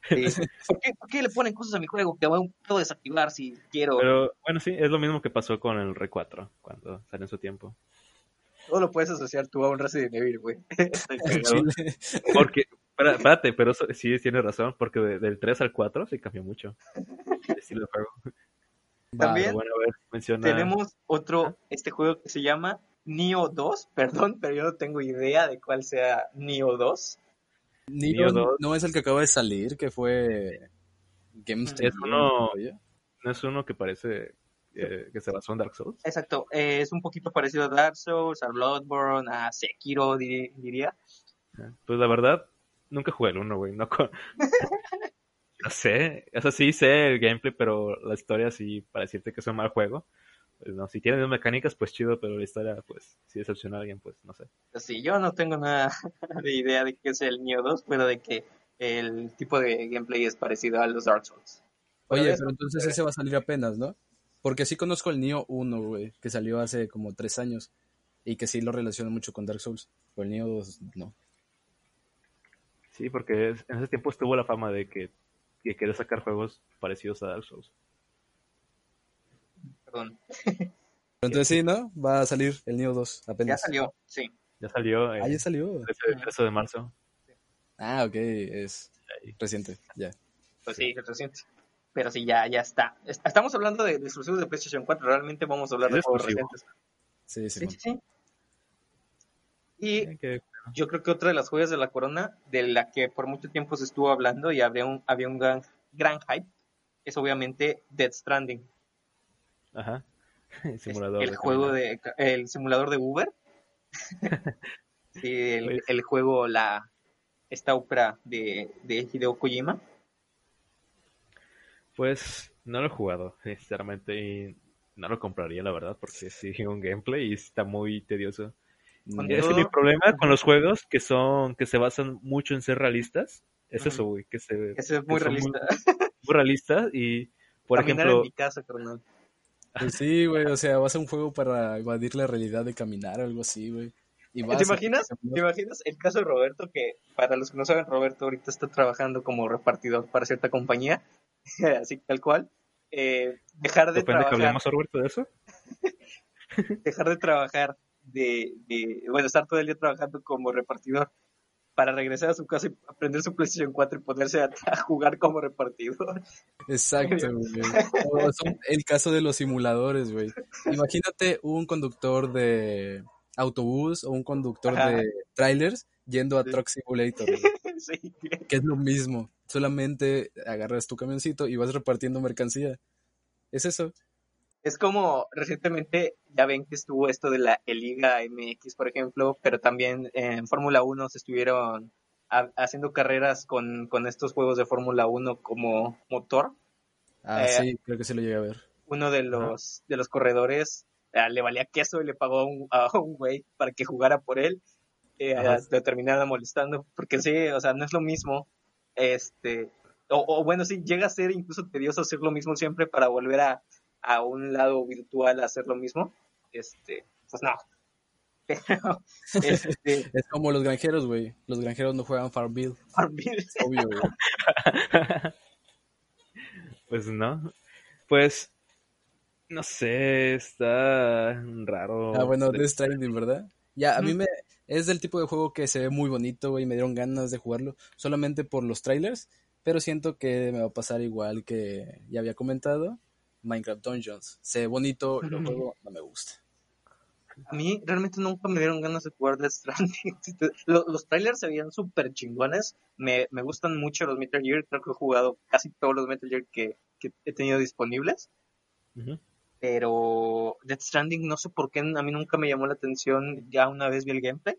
¿Por, qué, le ponen cosas a mi juego que puedo desactivar si quiero? Pero bueno, sí, es lo mismo que pasó con el Re 4 cuando salió en su tiempo. Todo lo puedes asociar tú a un Resident Evil, güey. *laughs* *laughs* porque, espérate, pero sí tienes razón, porque del 3 al 4 se cambió mucho *laughs* el estilo de juego. También tenemos otro, este juego que se llama Neo 2, perdón, pero yo no tengo idea de cuál sea Neo 2. Neo, no es el que acaba de salir, que fue GameStop. Es uno, no es uno que parece eh, que se basó en Dark Souls. Exacto, eh, es un poquito parecido a Dark Souls, a Bloodborne, a Sekiro, diría. Pues la verdad, nunca jugué el uno, güey. No, *laughs* no sé, eso sí sé el gameplay, pero la historia sí, para decirte que es un mal juego. Pues no, si tiene mecánicas, pues chido, pero la historia, pues, si decepciona a alguien, pues no sé. Sí, yo no tengo nada *laughs* de idea de qué es el Neo 2, pero de que el tipo de gameplay es parecido a los Dark Souls. Oye, Pero pero entonces ese va a salir apenas, ¿no? Porque sí conozco el Neo 1, güey, que salió hace como tres años y que sí lo relaciono mucho con Dark Souls. Pero el Neo 2 no. Sí, porque es- en ese tiempo estuvo la fama de que, que quería sacar juegos parecidos a Dark Souls. Perdón. Pero entonces sí, ¿no? Va a salir el Neo 2 Ya apenas. salió, sí. Ya salió Ah, el ya salió. 13 de marzo. Ah, ok, es reciente, ya. Pues sí, es reciente. Pero sí, ya, ya está. Es- Estamos hablando de, de exclusivos de PlayStation 4. Realmente vamos a hablar de juegos exclusivo. recientes. Sí, sí. Sí. Y yo creo que otra de las joyas de la corona, de la que por mucho tiempo se estuvo hablando y había un, había un gran, gran hype, es obviamente Dead Stranding. Ajá. *laughs* El simulador. el de juego de el simulador de Uber *laughs* sí, el, el juego la esta ópera de, de Hideo Kojima Pues no lo he jugado, sinceramente, y no lo compraría, la verdad, porque sí, *laughs* un gameplay y está muy tedioso. Con Y es que mi problema con los juegos que son, que se basan mucho en ser realistas, es eso, güey, que se ese es muy que realista *laughs* muy realistas y, por caminar ejemplo, en mi casa carnal Pues sí, güey, o sea, vas a un juego para evadir la realidad de caminar o algo así, güey. Y vas ¿Te a- imaginas? ¿Te imaginas el caso de Roberto que para los que no saben Roberto ahorita está trabajando como repartidor para cierta compañía *laughs* así tal cual eh, dejar de depende que trabajar hablemos, Roberto, de eso. *laughs* dejar de trabajar de, de- bueno, estar todo el día trabajando como repartidor para regresar a su casa y aprender su PlayStation 4 y ponerse a, a jugar como repartidor. Exacto, güey. *laughs* El caso de los simuladores, güey. Imagínate un conductor de autobús o un conductor Ajá. de trailers yendo a. Truck Simulator, *laughs* sí, que es lo mismo. Solamente agarras tu camioncito y vas repartiendo mercancía. Es eso. Es como recientemente, ya ven que estuvo esto de la Liga MX, por ejemplo, pero también en Fórmula 1 se estuvieron ha- haciendo carreras con, con estos juegos de Fórmula 1 como motor. Ah, Eh, sí, creo que sí lo llegué a ver. Uno de los, de los corredores le valía queso y le pagó a un, a un güey para que jugara por él. Eh, lo terminara molestando, porque sí, o sea, no es lo mismo. Este, o, o bueno, sí, llega a ser incluso tedioso hacer lo mismo siempre para volver a, a un lado virtual a hacer lo mismo. Este, pues no. *laughs* Pero, este, *laughs* Es como los granjeros, güey. Los granjeros no juegan Farmville. Farmville, Obvio, güey. *laughs* Pues no. Pues, no sé, está raro. Ah, bueno, De- Death Stranding, ¿verdad? Ya, a mí me... Es del tipo de juego que se ve muy bonito, güey. Me dieron ganas de jugarlo solamente por los trailers. Pero siento que me va a pasar igual que ya había comentado. Minecraft Dungeons. Se ve bonito, lo juego, no me gusta. a mí realmente nunca me dieron ganas de jugar Death Stranding. *laughs* Los, los trailers se veían súper chingones. Me, me gustan mucho los Metal Gear. Creo que he jugado casi todos los Metal Gear que, que he tenido disponibles. Ujú. Pero Death Stranding no sé por qué a mí nunca me llamó la atención. Ya una vez vi el gameplay.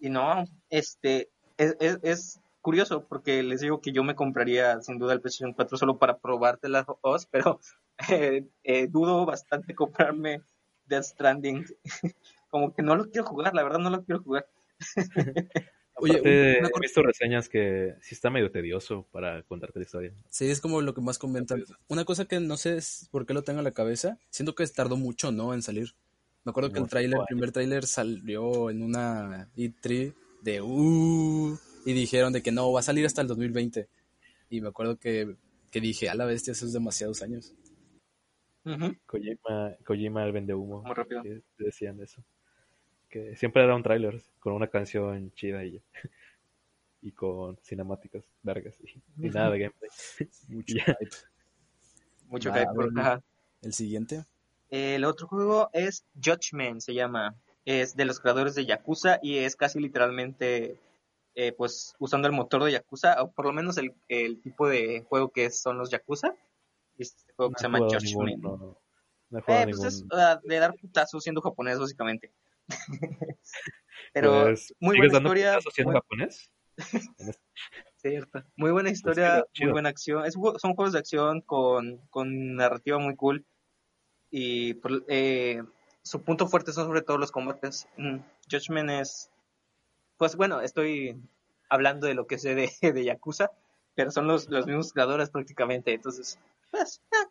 Y no, este, es, es, curioso porque les digo que yo me compraría sin duda el PlayStation 4 solo para probarte las dos, pero *laughs* eh, eh, dudo bastante comprarme Death Stranding. *laughs* Como que no lo quiero jugar, la verdad no lo quiero jugar. *laughs* Oye, Aparte, una he visto reseñas que sí está medio tedioso para contarte la historia. Sí, es como lo que más comentan. Una cosa que no sé es por qué lo tengo en la cabeza. Siento que tardó mucho, ¿no? En salir. Me acuerdo que el tráiler, el primer tráiler salió en una E3 de uh y dijeron de que no, va a salir hasta el 2020. Y me acuerdo que, que dije, a la bestia, eso es demasiados años. Ujú, Kojima, Kojima el vende humo. Muy rápido. decían eso. Que siempre era un tráiler con una canción chida y ya. *laughs* Y con cinemáticas vergas y, y nada de gameplay. *laughs* Mucho *laughs* hype. Mucho hype por-. El siguiente. El otro juego es Judgment, se llama. Es de los creadores de Yakuza y es casi literalmente, eh, pues, usando el motor de Yakuza, o por lo menos el, el tipo de juego que son los Yakuza. Este juego que se llama Judgment. ningún- no, no Eh, pues es ningún- ah, de dar putazos siendo japonés, básicamente. *laughs* Pero Pues, muy ¿sigues buena historia. muy- japonés? Este- *laughs* Cierto. Muy buena historia, chido, chido. muy buena acción. Es, son juegos de acción con, con narrativa muy cool. y eh, su punto fuerte son sobre todo los combates. Mm, Judgment es, pues bueno, estoy hablando de lo que sé de, *laughs* de Yakuza, pero son los, los mismos creadores prácticamente, entonces, pues, eh,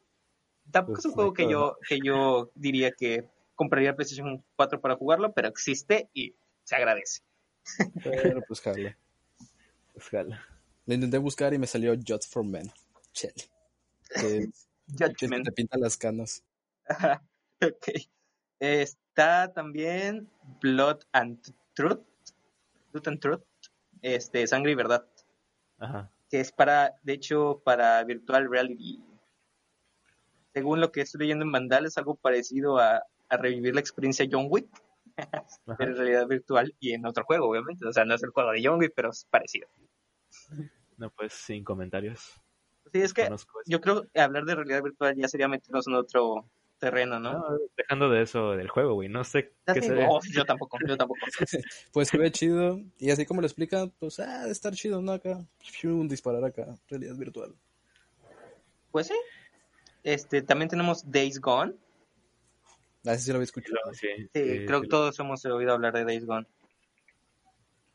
tampoco es un Pues, juego que yo, que yo diría que compraría PlayStation 4 para jugarlo, pero existe y se agradece. Pero pues jala. Escala. Lo intenté buscar y me salió Just for Men. Chale. Que, *laughs* que te pinta las canas. Ajá, *laughs* ok. Está también Blood and Truth. Blood and Truth. Este, Sangre y Verdad. Ajá. Que es para, de hecho, para Virtual Reality. Según lo que estoy leyendo en Vandal, es algo parecido a, a revivir la experiencia John Wick, *laughs* pero en realidad virtual y en otro juego, obviamente. O sea, no es el juego de John Wick, pero es parecido. No, pues sin comentarios. Sí, es que yo creo que hablar de realidad virtual ya sería meternos en otro terreno, ¿no? No, dejando de eso del juego, güey. No sé qué se oh, yo tampoco, yo tampoco. *laughs* *laughs* Pues se ve chido. Y así como lo explican, pues, ah, de estar chido, ¿no? Acá. Un disparar acá. Realidad virtual. Pues sí. Este, también tenemos Days Gone. A ese sí lo había escuchado. Sí, Sí, sí, creo sí. que todos hemos oído hablar de Days Gone.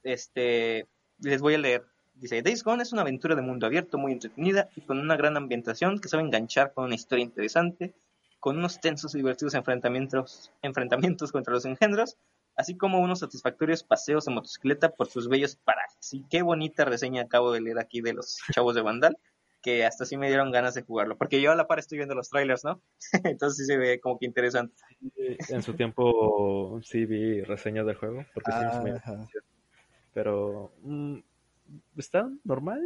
Este, les voy a leer. Dice, Days Gone es una aventura de mundo abierto muy entretenida y con una gran ambientación que sabe enganchar con una historia interesante, con unos tensos y divertidos enfrentamientos, enfrentamientos contra los engendros, así como unos satisfactorios paseos en motocicleta por sus bellos parajes. Y qué bonita reseña acabo de leer aquí de los chavos de Vandal, que hasta sí me dieron ganas de jugarlo, porque yo a la par estoy viendo los trailers, ¿no? *laughs* Entonces sí se ve como que interesante. En su tiempo sí vi reseñas del juego, porque sí me. Pero mm, está normal.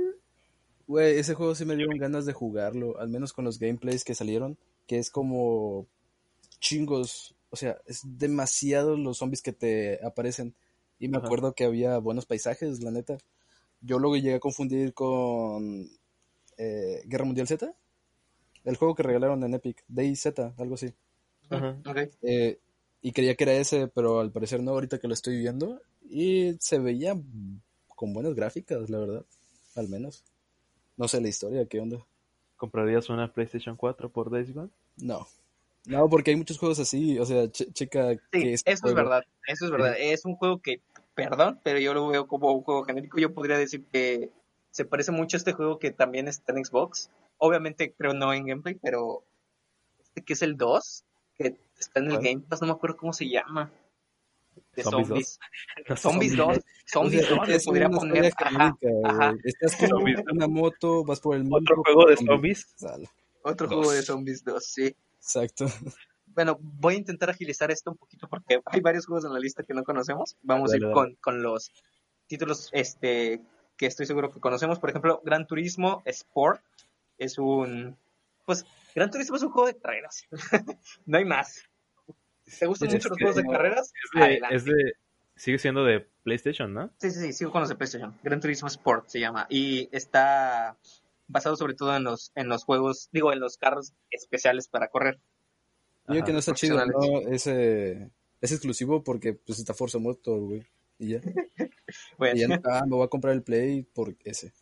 Güey, ese juego sí me dieron ganas de jugarlo, al menos con los gameplays que salieron, que es como chingos, o sea, es demasiado los zombies que te aparecen. Y me Ajá. acuerdo que había buenos paisajes, la neta. Yo luego llegué a confundir con eh, Guerra Mundial Z, el juego que regalaron en Epic, DayZ, algo así. Ajá. Ok. Eh, y creía que era ese, pero al parecer no, ahorita que lo estoy viendo. Y se veía con buenas gráficas, la verdad, al menos. No sé la historia, ¿qué onda? ¿Comprarías una PlayStation 4 por Days Gone? No. No, porque hay muchos juegos así, o sea, che- checa Sí, que eso es verdad, eso es verdad. Es un juego que, perdón, pero yo lo veo como un juego genérico. Yo podría decir que se parece mucho a este juego que también está en Xbox. Obviamente, creo no en gameplay, pero este que es el 2, que está en el ¿Cuál? Game Pass, no me acuerdo cómo se llama. De ¿Zombies zombies. *laughs* No sé, Zombies 2. O Zombies sea, 2, le es podría una poner. Ajá, ajá. Estás con una moto, vas por el mundo. Otro juego de zombies. Otro Dos. juego de Zombies 2, sí. Exacto. Bueno, voy a intentar agilizar esto un poquito porque hay varios juegos en la lista que no conocemos. Vamos a ir con, con los títulos este, que estoy seguro que conocemos. Por ejemplo, Gran Turismo Sport es un... Pues, Gran Turismo es un juego de carreras. *laughs* no hay más. Te gustan Es mucho los juegos de no- carreras, Es de, adelante. es de- sigue siendo de PlayStation, ¿no? Sí, sí, sí, sigo con los de PlayStation. Gran Turismo Sport se llama. Y está basado sobre todo en los, en los juegos, digo, en los carros especiales para correr. Ajá, que no está chido, ¿no? Ese, es exclusivo porque pues está Forza Motor, güey. Y ya. *laughs* *laughs* Pues, Y ya, ah, me voy a comprar el Play por ese.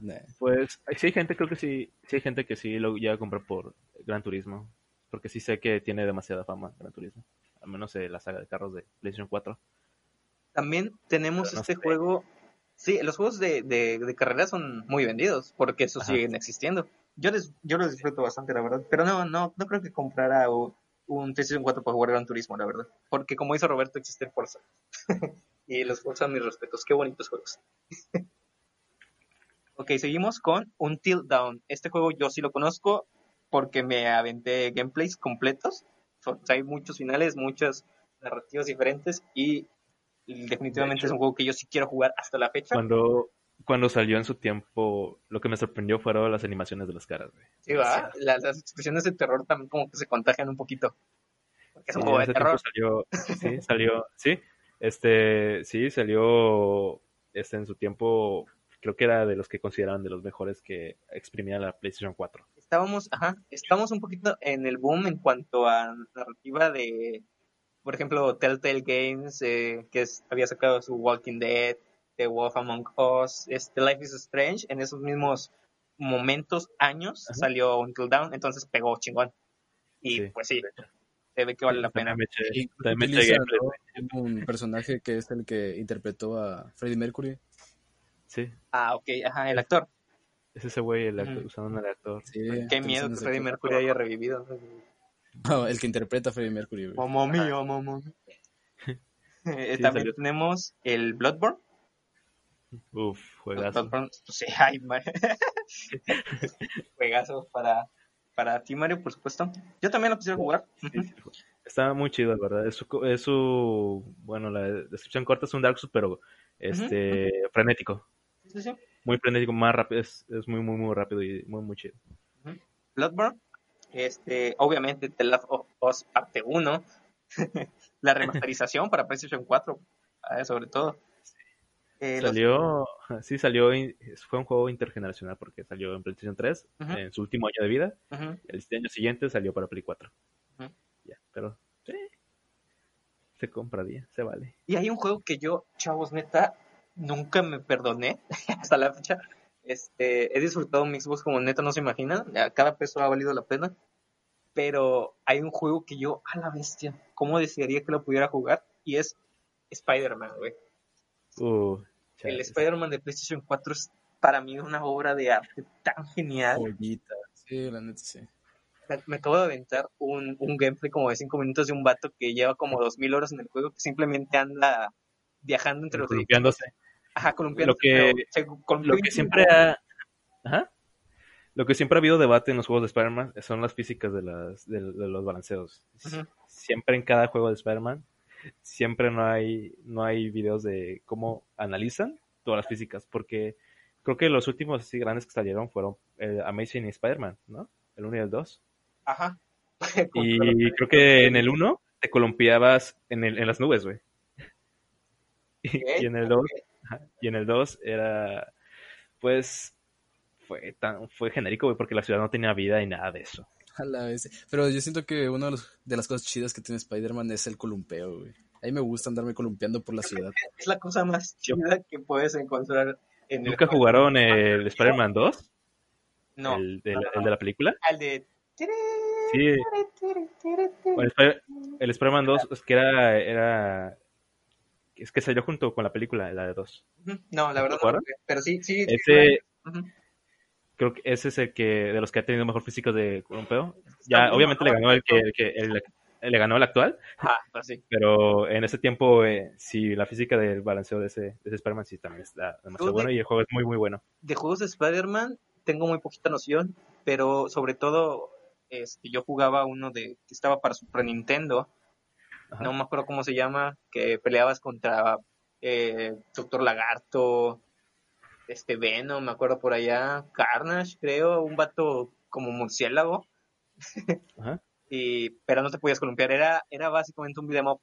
Nah. Pues sí hay gente, creo que sí, sí hay gente que sí lo llega a comprar por Gran Turismo. Porque sí sé que tiene demasiada fama Gran Turismo. Al menos eh, la saga de carros de PlayStation 4. También tenemos no este sé. juego. Sí, los juegos de, de, de carreras son muy vendidos porque esos Ajá. siguen existiendo. Yo, les, yo los disfruto bastante, la verdad. Pero no, no, no creo que comprara un PlayStation 4 para jugar Gran Turismo, la verdad. Porque como dice Roberto, existe el Forza. *laughs* y los Forza, mis respetos. Qué bonitos juegos. *laughs* ok, seguimos con Until Dawn. Este juego yo sí lo conozco porque me aventé gameplays completos. So- Hay muchos finales, muchas narrativas diferentes y definitivamente De es un juego que yo sí quiero jugar hasta la fecha. Cuando, cuando salió en su tiempo, lo que me sorprendió fueron las animaciones de las caras. güey. Sí, va. Las, las expresiones de terror también como que se contagian un poquito. Porque es un Sí, juego de terror. salió, sí, salió, sí, este, sí, salió, este, en su tiempo, creo que era de los que consideraban de los mejores que exprimían la PlayStation 4. Estábamos, ajá, estábamos un poquito en el boom en cuanto a narrativa de, por ejemplo, Telltale Games, eh, que es- había sacado su Walking Dead, The Wolf Among Us, este Life is Strange, en esos mismos momentos, años, Ajá. salió Until Dawn, entonces pegó chingón. Y Sí. pues sí, se ve que vale la pena. Utiliza. ¿no? un personaje que es el que interpretó a Freddie Mercury. Sí, Ah, ok, ajá, el actor. es ese güey el actor, Ujú. usando el actor. Sí, Qué miedo que Freddie Mercury haya revivido. No, el que interpreta a Freddie Mercury. güey. Mamá mía, mamá. Eh, Sí, también salió. tenemos el Bloodborne. Uf, juegazo. Bloodborne, pues, sí, ay, ma- *laughs* Juegazo para, para ti, Mario, por supuesto. Yo también lo quisiera jugar. Está muy chido, la verdad. Es su, es su, bueno, la descripción corta es un Dark Souls, pero este, frenético. Sí, sí. Muy frenético, más rápido, es, es muy, muy, muy rápido y muy, muy chido. Bloodborne. Este, obviamente, The Last of Us Parte 1. *laughs* la remasterización para PlayStation 4, ah, sobre todo. Eh, los- Salió, *laughs* sí salió, fue un juego intergeneracional porque salió en PlayStation 3 Ujú. en su último año de vida. Ujú. El este año siguiente salió para Play 4. Ujú. Ya, pero sí, se compraría, se vale. Y hay un juego que yo, chavos, neta, nunca me perdoné *laughs* hasta la fecha. Este, he disfrutado mi Xbox como neta no se imaginan. Cada peso ha valido la pena. Pero hay un juego que yo, a la bestia, ¿cómo desearía que lo pudiera jugar? Y es Spider-Man, güey. Uh, El. Spider-Man de PlayStation 4 es para mí una obra de arte tan genial. Joyita. Sí, la neta, sí. Me- acabo de aventar un, un gameplay como de 5 minutos de un vato que lleva como 2000 horas en el juego, que simplemente anda viajando entre los columpiándose. Ajá, columpiándose, Lo que- pero Lo que siempre ha... Ajá. Lo que siempre ha habido debate en los juegos de Spider-Man son las físicas de, las, de, de los balanceos. Siempre en cada juego de Spider-Man, siempre no hay, no hay videos de cómo analizan todas las físicas, porque creo que los últimos así grandes que salieron fueron el Amazing Spider-Man, ¿no? El 1 y el 2. Ajá. *laughs* Y creo que en el 1 te columpiabas en, el, en las nubes, güey. *laughs* Y, en el 2 Ajá. Y en el 2 era, pues, fue tan, fue genérico, güey, porque la ciudad no tenía vida y nada de eso. *laughs* A la vez. Pero yo siento que una de, los- de las cosas chidas que tiene Spider-Man es el columpeo, güey. A mí me gusta andarme columpiando por la ciudad. Es la cosa más chida que puedes encontrar en el ¿Nunca jugaron el Spider-Man 2? No, El de, la, el de la película. al de... Sí, el, Spider- el Spider-Man 2 es que era, era, es que salió junto con la película, la de 2. Ujú. No, la verdad no, pero sí, sí. sí, Ese. Creo que ese es el que, de los que ha tenido mejor físico de columpeo. Está Ya, obviamente le ganó el que, el que, el- le ganó el actual, Ajá, pues sí. Pero en ese tiempo, eh, sí, la física del balanceo de ese, de ese Spider-Man sí también está demasiado bueno de- y el juego es muy, muy bueno. de juegos de Spider-Man tengo muy poquita noción, pero sobre todo este, yo jugaba uno de que estaba para Super Nintendo, Ajá. no me acuerdo cómo se llama, que peleabas contra eh, Doctor Lagarto, este Venom, me acuerdo por allá, Carnage, creo, un vato como murciélago, Ajá. *laughs* y, pero no te podías columpiar, era, era básicamente un beat'em up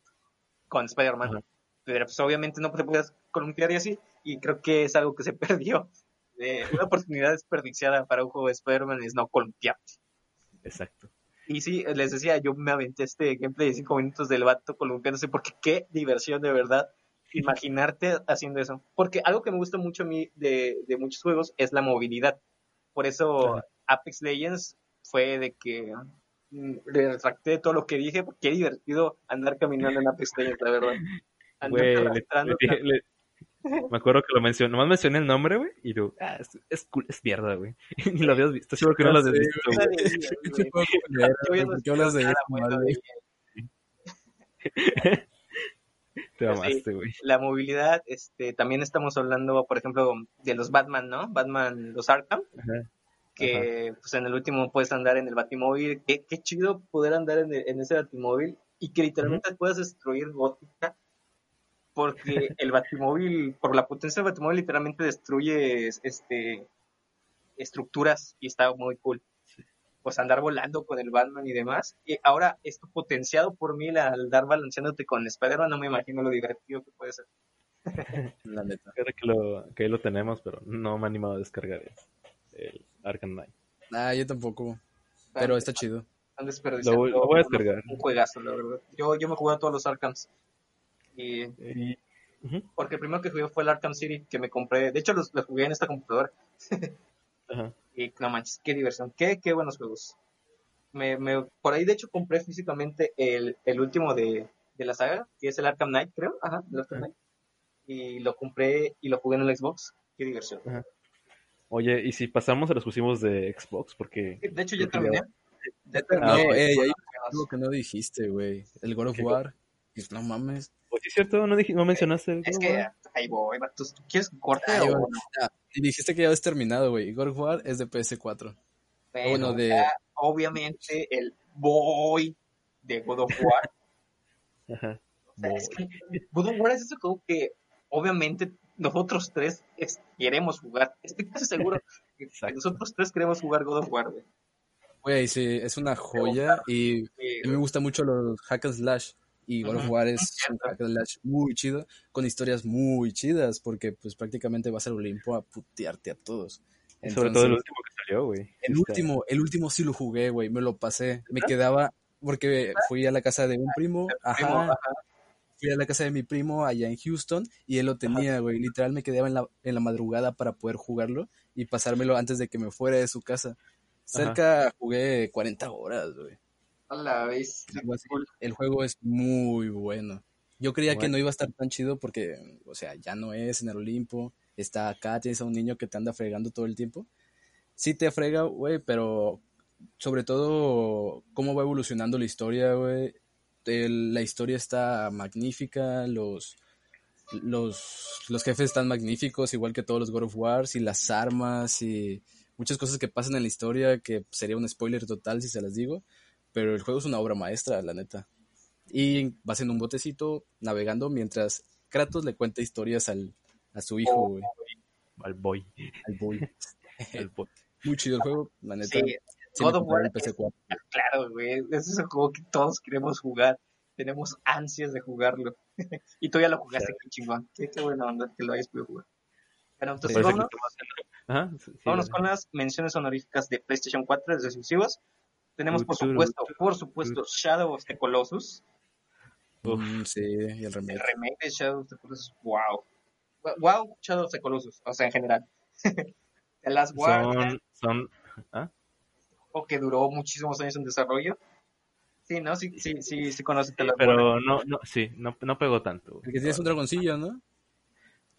con Spider-Man. Pero pues obviamente no te podías columpiar y así, y creo que es algo que se *laughs* perdió. Eh, una oportunidad desperdiciada para un juego de Spider-Man es no columpiarte. Exacto. Y sí, les decía, yo me aventé este gameplay de 5 minutos del vato columpiándose porque qué diversión de verdad imaginarte haciendo eso. Porque algo que me gusta mucho a mí de, de muchos juegos es la movilidad. Por eso Ajá. Apex Legends fue de que mm, le retracté de todo lo que dije, porque qué divertido andar caminando en Apex Legends, la verdad. Andar Güey, le- arrastrando le dije- le- me acuerdo que lo mencioné, nomás mencioné el nombre, güey, y tú, ah, es, es, cool, es mierda, güey. *laughs* Ni lo habías visto, seguro que no lo habías visto, güey. *laughs* Yo no ¿Por qué hablas de nada eso, bueno madre? de- Te amaste, güey. la movilidad, este, también estamos hablando, por ejemplo, de los Batman, ¿no? Batman, los Arkham, Ajá. que pues en el último puedes andar en el Batimóvil. Qué, qué chido poder andar en, el- en ese Batimóvil y que literalmente puedas destruir Gótica, porque *laughs* el Batimóvil, por la potencia del Batimóvil, literalmente destruye este estructuras y está muy cool. Pues andar volando con el Batman y demás. Y ahora, esto potenciado por mí al andar balanceándote con Spider-Man, no me imagino lo divertido que puede ser. *laughs* La neta. Fíjate que, lo, que ahí lo tenemos, pero no me he animado a descargar el, el Arkham Knight. Ah, yo tampoco. Pero está chido. Lo, lo voy a descargar. un juegazo, la verdad. Yo, yo me jugué a todos los Arkhams. Y porque el primero que jugué fue el Arkham City, que me compré. De hecho, los, los jugué en esta computadora. *laughs* Ajá. Y no manches, qué diversión. Qué, qué buenos juegos. me, me, por ahí de hecho compré físicamente el, el último de, de la saga, que es el Arkham Knight, creo. Ajá, el Arkham Knight. Y lo compré y lo jugué en el Xbox. Qué diversión. Ajá. Oye, ¿y si pasamos a los exclusivos de Xbox? Porque... De hecho, ya terminé. Ya No, terminé. hay algo que no dijiste, güey. El God of. War. No mames. Pues sí, es cierto, no, dij- no mencionaste el Es que ahí voy. ¿Tú quieres corte o no? Ah, y dijiste que ya habías terminado, güey. God of War es de PS4. Bueno, de- ya, obviamente el boy de God of War. *laughs* Ajá. O sea, es que God of War es eso como que obviamente nosotros tres es- queremos jugar. Estoy casi seguro que Exacto. nosotros tres queremos jugar God of War, güey. Güey, sí, es una joya. Y a mí me gustan mucho los hack and slash. Y God of War es un cierto. hack and slash muy chido, con historias muy chidas, porque pues prácticamente vas al Olimpo a putearte a todos. Sobre todo el último que salió, güey. El Está- último, el último sí lo jugué, güey, me lo pasé. Me quedaba, porque fui a la casa de un primo, ajá. fui a la casa de mi primo allá en Houston y él lo tenía, güey. Literal me quedaba en la, en la madrugada para poder jugarlo y pasármelo antes de que me fuera de su casa. Cerca jugué 40 horas, güey. A la vez. El juego es muy bueno. Yo creía que no iba a estar tan chido porque, o sea, ya no es en el Olimpo. Está acá, tienes a un niño que te anda fregando todo el tiempo. Sí te frega, güey, pero sobre todo cómo va evolucionando la historia, güey. La historia está magnífica, los, los, los jefes están magníficos, igual que todos los God of War, y las armas y muchas cosas que pasan en la historia que sería un spoiler total si se las digo, pero el juego es una obra maestra, la neta. Y vas en un botecito navegando mientras Kratos le cuenta historias al, a su hijo, güey, Al boy. al boy. *laughs* El boy. Muy chido el juego, la neta. Sí, Sí, God me of compré War el PC4. claro, güey. Ese es el juego que todos queremos jugar. Tenemos ansias de jugarlo. *laughs* y tú ya lo jugaste, qué chingón. Qué, qué buena onda que lo hayas podido jugar. Bueno, entonces que vámonos, Ajá, sí, sí, vámonos con las menciones honoríficas de PlayStation 4 de exclusivos. Tenemos, por supuesto, por supuesto, Shadow of the Colossus. Uf. Mm, sí, y el remake. El remake de Shadow of the Colossus, wow. Wow, Shadow of the Colossus, o sea, en general. *laughs* The Last Guardian, Son, son, ¿ah? o que duró muchísimos años en desarrollo. Sí, ¿no? Sí, sí, sí, sí conoces The Last Guardian. pero no, no, sí, no, no pegó tanto. El que tienes un dragoncillo, ¿no?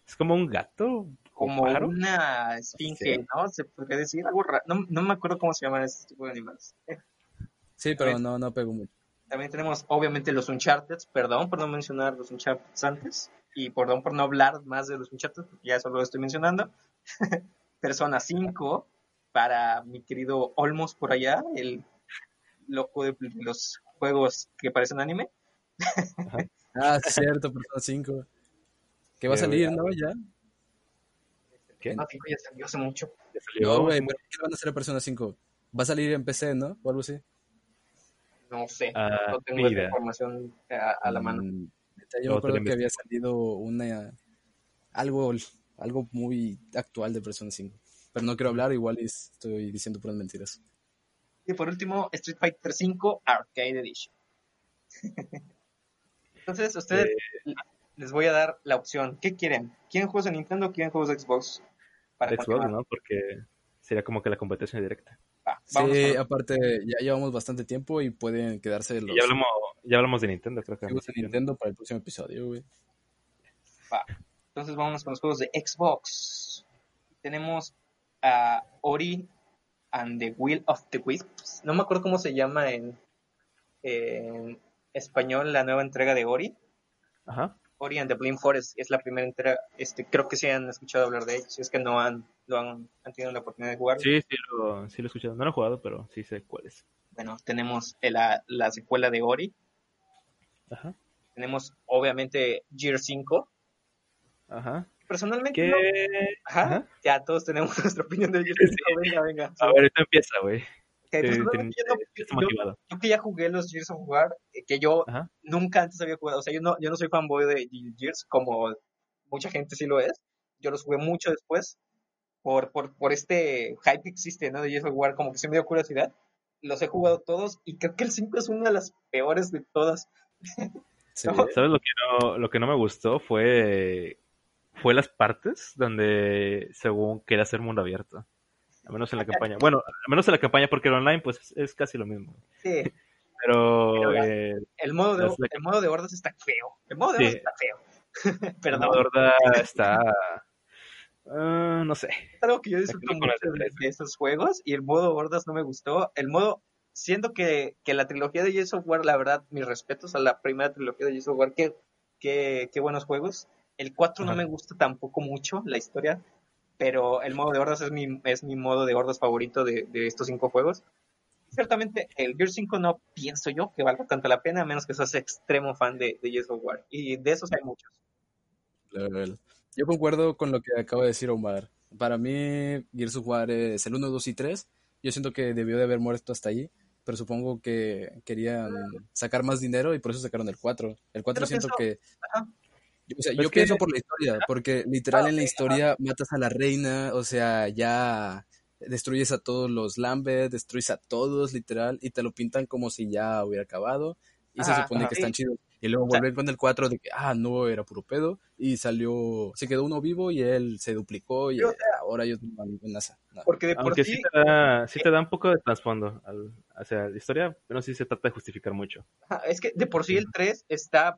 Es como un gato. como una esfinge, Sí. ¿no? Se podría decir algo raro. No, no me acuerdo cómo se llaman ese tipo de animales. Sí, pero no, no pegó mucho. También tenemos, obviamente, los Uncharted. Perdón por no mencionar los Uncharted antes. Y perdón por no hablar más de los Uncharted, porque ya solo lo estoy mencionando. *laughs* Persona 5, para mi querido Olmos por allá, el loco de los juegos que parecen anime. Ah, cierto, Persona 5. Que va a salir. ¿no? Ya. ¿Qué? No, 5 ya salió hace mucho. No, güey, sí, pero ¿qué van a hacer a Persona 5? Va a salir en PC, ¿no? O algo así. No sé, Ah, no tengo esa información a, a la mano. Mm, Yo me Luego te acuerdo que había salido una algo, algo muy actual de Persona 5. Pero no quiero hablar, igual y estoy diciendo puras mentiras. Y por último, Street Fighter V Arcade Edition. *laughs* Entonces, a ustedes Eh, les voy a dar la opción. ¿Qué quieren? ¿Quieren juegos de Nintendo o quieren juegos de Xbox? Para Xbox, continuar. ¿no? Porque sería como que la competencia directa. Vamos Sí, aparte, ya llevamos bastante tiempo y pueden quedarse los Y ya hablamos, ya hablamos de Nintendo, creo que. juegos de Nintendo para el próximo episodio, güey. va. Entonces, vámonos con los juegos de Xbox. Tenemos a Ori and the Will of the Wisps. No me acuerdo cómo se llama en, en español la nueva entrega de Ori. Ajá. Ori and the Blind Forest es la primera entrega. Este, creo que sí han escuchado hablar de ellos. Si es que no han, lo han, han tenido la oportunidad de jugar. Sí, sí lo, sí lo he escuchado. No lo he jugado, pero sí sé cuál es. Bueno, tenemos la, la secuela de Ori. Ajá. Tenemos, obviamente, Gear 5. Ajá. Personalmente. Ajá. Ajá. Ya todos tenemos *laughs* nuestra opinión de Gear Sí. 5. Venga, venga. A ver, esto empieza, güey. Eh, ten- yo, que ya jugué los Gears of War, eh, que yo Ajá. nunca antes había jugado. O sea, yo no, yo no soy fanboy de Gears como mucha gente sí lo es. Yo los jugué mucho después por, por, por este hype que existe, ¿no? De Gears of War, como que se me dio curiosidad. Los he jugado todos y creo que el 5 es una de las peores de todas. Sí. *laughs* No. ¿Sabes lo que no, lo que no me gustó? Fue, fue las partes donde, según quería hacer mundo abierto. Al menos en la campaña. Bueno, al menos en la campaña porque el online pues es, es casi lo mismo. Sí, *laughs* Pero, Pero la- eh, el modo de, Las- el modo de hordas está feo. El modo de Sí. hordas está feo. *laughs* el Perdón. modo horda está... ah, no sé. es algo que yo disfruto mucho el de, de esos juegos y el modo hordas no me gustó. El modo, siento que, que la trilogía de Gears of War, la verdad, mis respetos a la primera trilogía de Gears of War, qué, qué, qué buenos juegos. El 4 no Ajá. me gusta tampoco mucho, la historia, pero el modo de hordas es mi, es mi modo de hordas favorito de, de estos cinco juegos. Ciertamente, el Gears 5 no pienso yo que valga tanto la pena, a menos que seas extremo fan de, de Gears of War. Y de esos hay muchos. Yo concuerdo con lo que acaba de decir Omar. Para mí, Gears of War es el 1, 2 y 3. Yo siento que debió de haber muerto hasta allí, pero supongo que querían sacar más dinero y por eso sacaron el 4. El 4 Creo que siento que... Ajá. O sea, Pero yo es que- pienso por la historia, porque literal Ah, en la historia matas a la reina, o sea, ya destruyes a todos los Lambert, destruyes a todos, literal, y te lo pintan como si ya hubiera acabado, y se supone que están chidos. Y luego O sea- vuelven con el 4 de que, ah, no, era puro pedo, y salió, se quedó uno vivo y él se duplicó, y o ahora ellos no van con NASA. No. Porque de por Aunque sí, sí te da, sí te da un poco de trasfondo. al- O sea, la historia, pero sí se trata de justificar mucho. Es que de por sí el 3 está.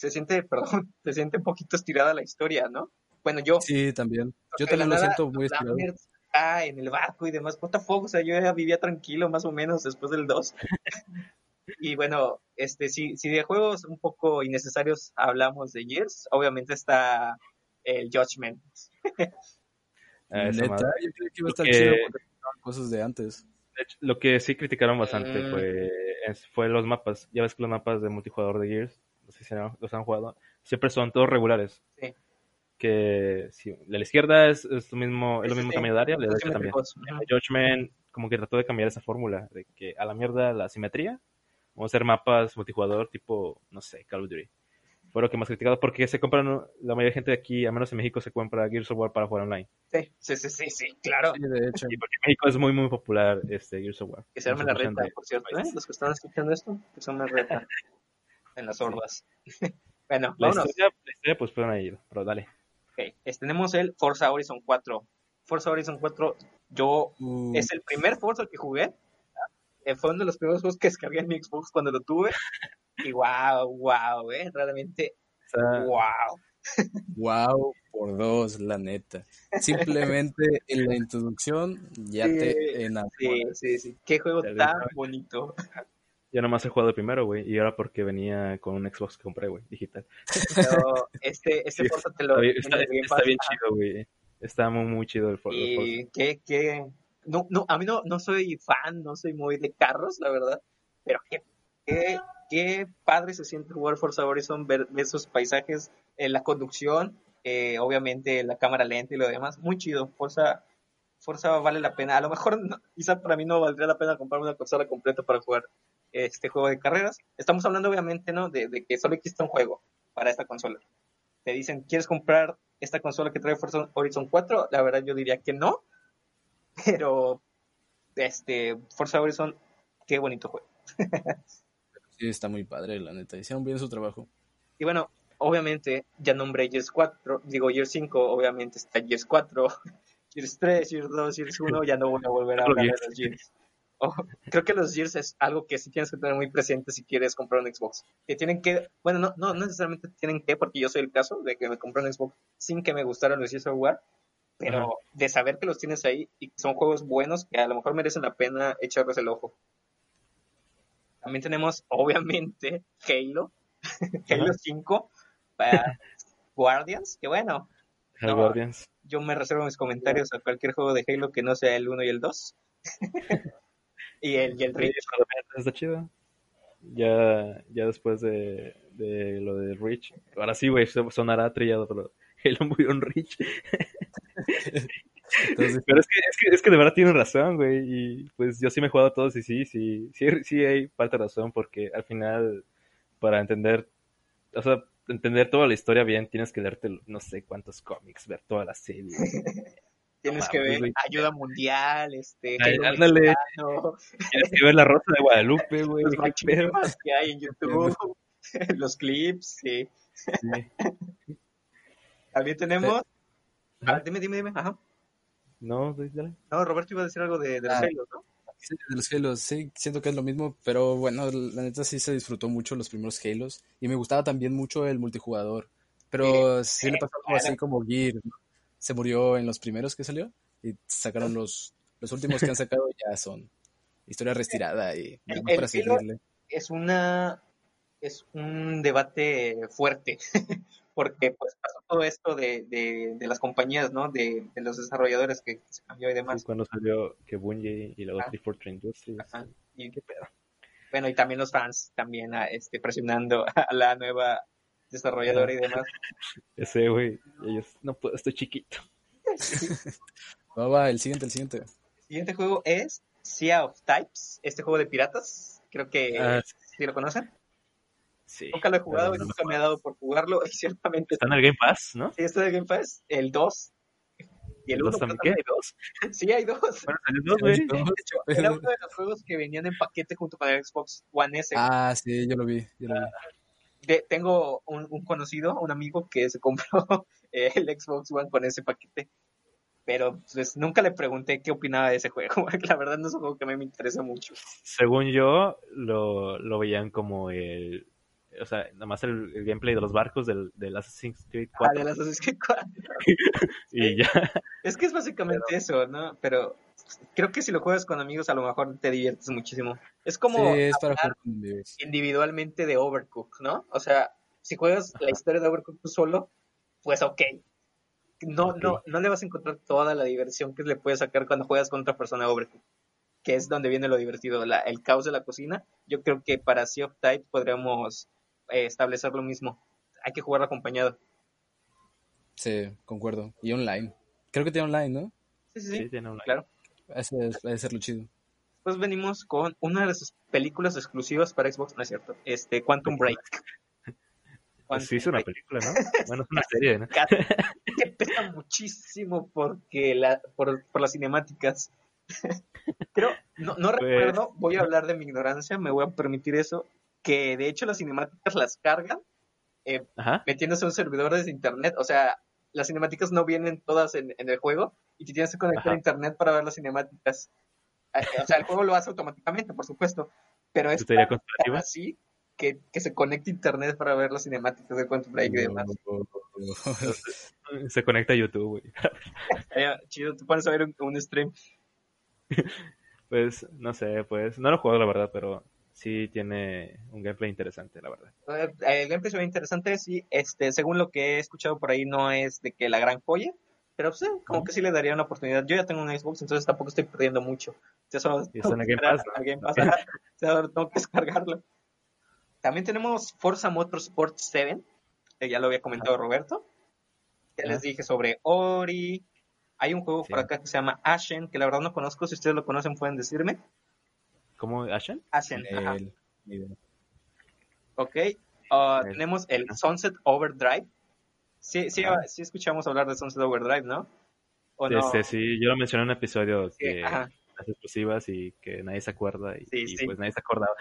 Se siente, *laughs* perdón, se siente un poquito estirada la historia, ¿no? Bueno, yo. Sí, también. Yo también lo nada, siento muy estirado. Está en el barco y demás. What the fuck? O sea, yo ya vivía tranquilo más o menos después del 2. *laughs* y bueno, este, si, si de juegos un poco innecesarios hablamos de Gears, obviamente está el Judgment. a *laughs* esa Neta, yo creí que iba a estar chido porque cosas de antes. De hecho, lo que sí criticaron bastante Mm. fue, fue los mapas. Ya ves que los mapas de multijugador de Gears, no sé si han- los han jugado, siempre son todos regulares. Sí. Que si de la izquierda es, es lo mismo, es lo Sí, mismo sí, tamaño de área, la derecha también. simétricos. Ajá. Judgment como que trató de cambiar esa fórmula, de que a la mierda la simetría, vamos a hacer mapas multijugador tipo, no sé, Call of Duty. Fue lo que más criticado porque se compran, la mayoría de gente de aquí, al menos en México, se compra Gears of War para jugar online. Sí, sí, sí, sí, sí, claro. Sí, de hecho. Y porque en México es muy, muy popular este Gears of War. Que se arme la reta, por cierto, ¿eh? Los que están escuchando esto, que se arme la reta *laughs* en las hordas. *laughs* bueno, La vámonos. historia, la historia, pues pueden ir, pero dale. Ok, este, tenemos el Forza Horizon 4. Forza Horizon 4, yo, Uh, es el primer Forza que jugué. Eh, fue uno de los primeros juegos que descargué en mi Xbox cuando lo tuve. *laughs* Y wow, wow, eh, realmente, wow. Wow, *laughs* por dos, la neta. Simplemente en la introducción ya Sí, te enamoró. Sí, sí, sí. Qué juego tan bonito. Yo nomás he jugado el primero, güey, y ahora porque venía con un Xbox que compré, güey, digital. Pero este, *laughs* este Sí, Forza te lo. Está bien, está, está bien chido, güey. Está muy, muy chido el For- el Forza. Y qué, qué, no, no, a mí no, no soy fan, no soy muy de carros, la verdad, pero qué, qué, qué padre se siente jugar Forza Horizon, ver, ver esos paisajes, eh, la conducción, eh, obviamente la cámara lenta y lo demás, muy chido, Forza, Forza vale la pena, a lo mejor no- quizá para mí no valdría la pena comprar una consola completa para jugar este juego de carreras, estamos hablando obviamente, ¿no? De, de que solo existe un juego para esta consola. Te dicen, ¿quieres comprar esta consola que trae Forza Horizon 4? La verdad yo diría que no, *laughs* pero este Forza Horizon, qué bonito juego. *laughs* Sí, está muy padre, la neta. Hicieron bien su trabajo. Y bueno, obviamente ya nombré Gears 4, digo Gears 5, obviamente está Gears 4, *laughs* Gears 3, Gears 2, Gears 1, ya no voy a volver a hablar de los Gears. Oh, creo que los Gears es algo que sí tienes que tener muy presente si quieres comprar un Xbox. Que tienen que, bueno, no, no necesariamente tienen que, porque yo soy el caso de que me compré un Xbox sin que me gustaran los Gears of War, pero Ajá. de saber que los tienes ahí y que son juegos buenos que a lo mejor merecen la pena echarles el ojo. También tenemos, obviamente, Halo, *laughs* Halo Ajá. 5, para Guardians, que bueno, No. Guardians. yo me reservo mis comentarios a cualquier juego de Halo que no sea el 1 y el 2. *laughs* y el, y el también está chido. Ya, ya después de, de lo de Reach. Ahora sí, güey, sonará trillado, pero *laughs* Halo murió en. *laughs* Entonces, Pero es que, es que, es que de verdad tienen razón, güey. Y pues yo sí me he jugado a todos y sí, sí, sí, sí hay parte de razón porque al final, para entender, o sea, entender toda la historia bien, tienes que leerte no sé cuántos cómics, ver toda la serie. *laughs* Tienes que ver ayuda mundial, este, ándale. Tienes que ver la Rosa de Guadalupe, *laughs* güey. los machismos que hay en *laughs* YouTube, *laughs* los clips, sí. Sí. También tenemos... Ah, dime, dime, dime. Ajá. No, dale. No, Roberto iba a decir algo de, de los Ah. Halo, ¿no? Sí, de los Halos, sí, siento que es lo mismo, pero bueno, la neta sí se disfrutó mucho los primeros Halos y me gustaba también mucho el multijugador, pero sí le pasó algo así como Gear, ¿no? Se murió en los primeros que salió y sacaron los, los últimos que han sacado ya son historia retirada y El- para el seguirle. Es una es un debate fuerte *laughs* porque pues pasó todo esto de, de, de las compañías, ¿no? De, de los desarrolladores que se cambió y demás. Sí, cuando salió que Bungie y luego Ah. 343 Industries. Ajá. Y, bueno, y también los fans también ah, este, presionando *laughs* a la nueva desarrolladora y demás. *laughs* Ese, güey, ellos, no puedo, estoy chiquito. *laughs* Va, va, el siguiente, el siguiente. El siguiente juego es Sea of Types, este juego de piratas. Creo que Ah, si lo conocen. Sí. Nunca lo he jugado y no me nunca me ha dado por jugarlo. Y *laughs* ciertamente Está en el Game Pass, ¿no? sí, esto de Game Pass, el 2 y el ¿El 1. dos también? ¿Qué? ¿Hay dos? Sí, hay dos. Bueno, salió dos, güey. De hecho, era uno de los juegos que venían en paquete junto con el Xbox One S. Ah, sí, yo lo vi, yo lo vi. De- tengo un, un conocido, un amigo que se compró *laughs* eh, el Xbox One con ese paquete. Pero pues nunca le pregunté qué opinaba de ese juego. *laughs* La verdad no es un juego que a mí me interesa mucho. Según yo, lo, lo veían como el. O sea, nada más el, el gameplay de los barcos del, del Assassin's Creed Ah, 4. de las Assassin's Creed 4. *laughs* Y ya. Es que es básicamente eso, ¿no? Pero creo que si lo juegas con amigos a lo mejor te diviertes muchísimo. Es como Sí, es para hablar jugar con amigos. individualmente de Overcooked, ¿no? O sea, si juegas la historia de Overcooked tú solo, pues ok. No, no, no le vas a encontrar toda la diversión que le puedes sacar cuando juegas con otra persona de Overcooked, que es donde viene lo divertido, la- el caos de la cocina. Yo creo que para Sea of Tide podríamos eh, establecer lo mismo. Hay que jugar acompañado. Sí, concuerdo. Y online. Creo que tiene online, ¿no? Sí, sí, sí. Sí, tiene online. Claro. Ese es- debe ser lo chido. Después venimos con una de sus películas exclusivas para Xbox, no es cierto, este Quantum Break. Pues *laughs* sí, es una película, ¿no? Bueno, es una serie, ¿no? *laughs* que pesa muchísimo porque la, por, por las cinemáticas. *laughs* Creo, no, no Pues- recuerdo, voy a hablar de mi ignorancia, me voy a permitir eso, que de hecho las cinemáticas las cargan eh, metiéndose a un servidor desde internet, o sea, las cinemáticas no vienen todas en, en el juego y te tienes que conectar Ajá. a internet para ver las cinemáticas. Eh, O sea, el juego lo hace automáticamente, por supuesto, pero es así que, que se conecte a internet para ver las cinemáticas de Quantum Break y demás. Se conecta a YouTube, güey. *laughs* Eh, chido, te pones a ver un, un stream. Pues, no sé, pues, no lo he jugado, la verdad, pero sí tiene un gameplay interesante, la verdad. El gameplay se ve interesante, sí. Este, según lo que he escuchado por ahí, no es de que la gran joya, pero pues, eh, como que sí le daría una oportunidad. Yo ya tengo un Xbox, entonces tampoco estoy perdiendo mucho. Ya solo *laughs* tengo que descargarlo. También tenemos Forza Motorsport 7, que ya lo había comentado Roberto. Ya les dije sobre Ori. Hay un juego Sí. por acá que se llama Ashen, que la verdad no conozco. Si ustedes lo conocen, pueden decirme. ¿Cómo, Ashen? Ashen, ajá. El- el- Ok. Ah, El- tenemos el Sunset Overdrive. Sí, sí, Ajá. sí escuchamos hablar de Sunset Overdrive, ¿no? ¿O no? Este, sí, yo lo mencioné en un episodio Sí, que ajá. las exclusivas y que nadie se acuerda y, Sí, y, sí. pues nadie se acordaba.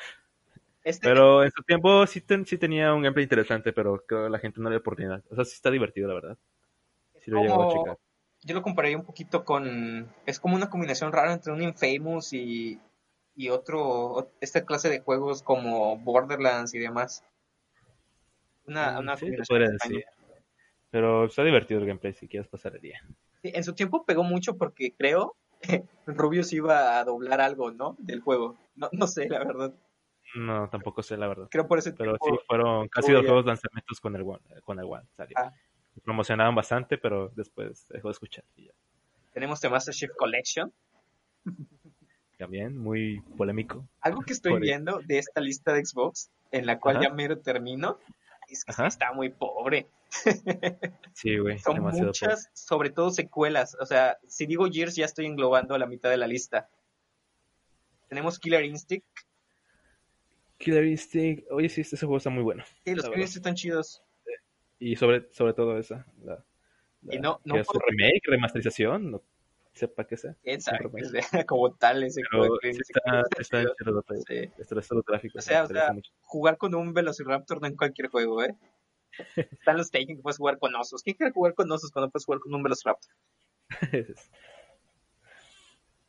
Este, Pero en su tiempo sí, ten- sí tenía un gameplay interesante, pero creo que la gente no le dio oportunidad. O sea, sí está divertido, la verdad. Sí lo llegó a como- checar. yo lo compararía un poquito con... Es como una combinación rara entre un Infamous y, y otro... Esta clase de juegos como Borderlands y demás. Una, Mm, una sí, decir. Pero está divertido el gameplay si quieres pasar el día. Sí, en su tiempo pegó mucho porque creo que *laughs* Rubius iba a doblar algo, ¿no? Del juego. No, no sé, la verdad. No, tampoco sé la verdad. Creo por ese Pero tiempo... sí, fueron casi dos juegos lanzamientos con el One. Con el One salió. Ah. Promocionaban bastante, pero después dejó de escuchar. Y ya. Tenemos The Master Chief Collection. *laughs* También muy polémico. Algo que estoy Por- viendo de esta lista de Xbox, en la cual Ajá. ya mero termino, es que Ajá. está muy pobre. *laughs* Sí, güey. Son demasiado muchas, sobre todo secuelas. O sea, si digo Gears, ya estoy englobando a la mitad de la lista. Tenemos Killer Instinct. Killer Instinct. Oye, sí, este juego está muy bueno. Sí, los Killer. Instinct están chidos. Y sobre, sobre todo esa. La, la- Y no- no que es puedo- un remake, remasterización, no sepa qué sea. Que *laughs* sea como tal ese Pero Killer sí Instinct. está, Está está chido. está- Sí. está- está los gráficos, O sea, o sea. Jugar con un Velociraptor no en cualquier juego, ¿eh? *laughs* Están los Taken que puedes jugar con osos. ¿Quién quiere jugar con osos cuando puedes jugar con un Velociraptor? *laughs*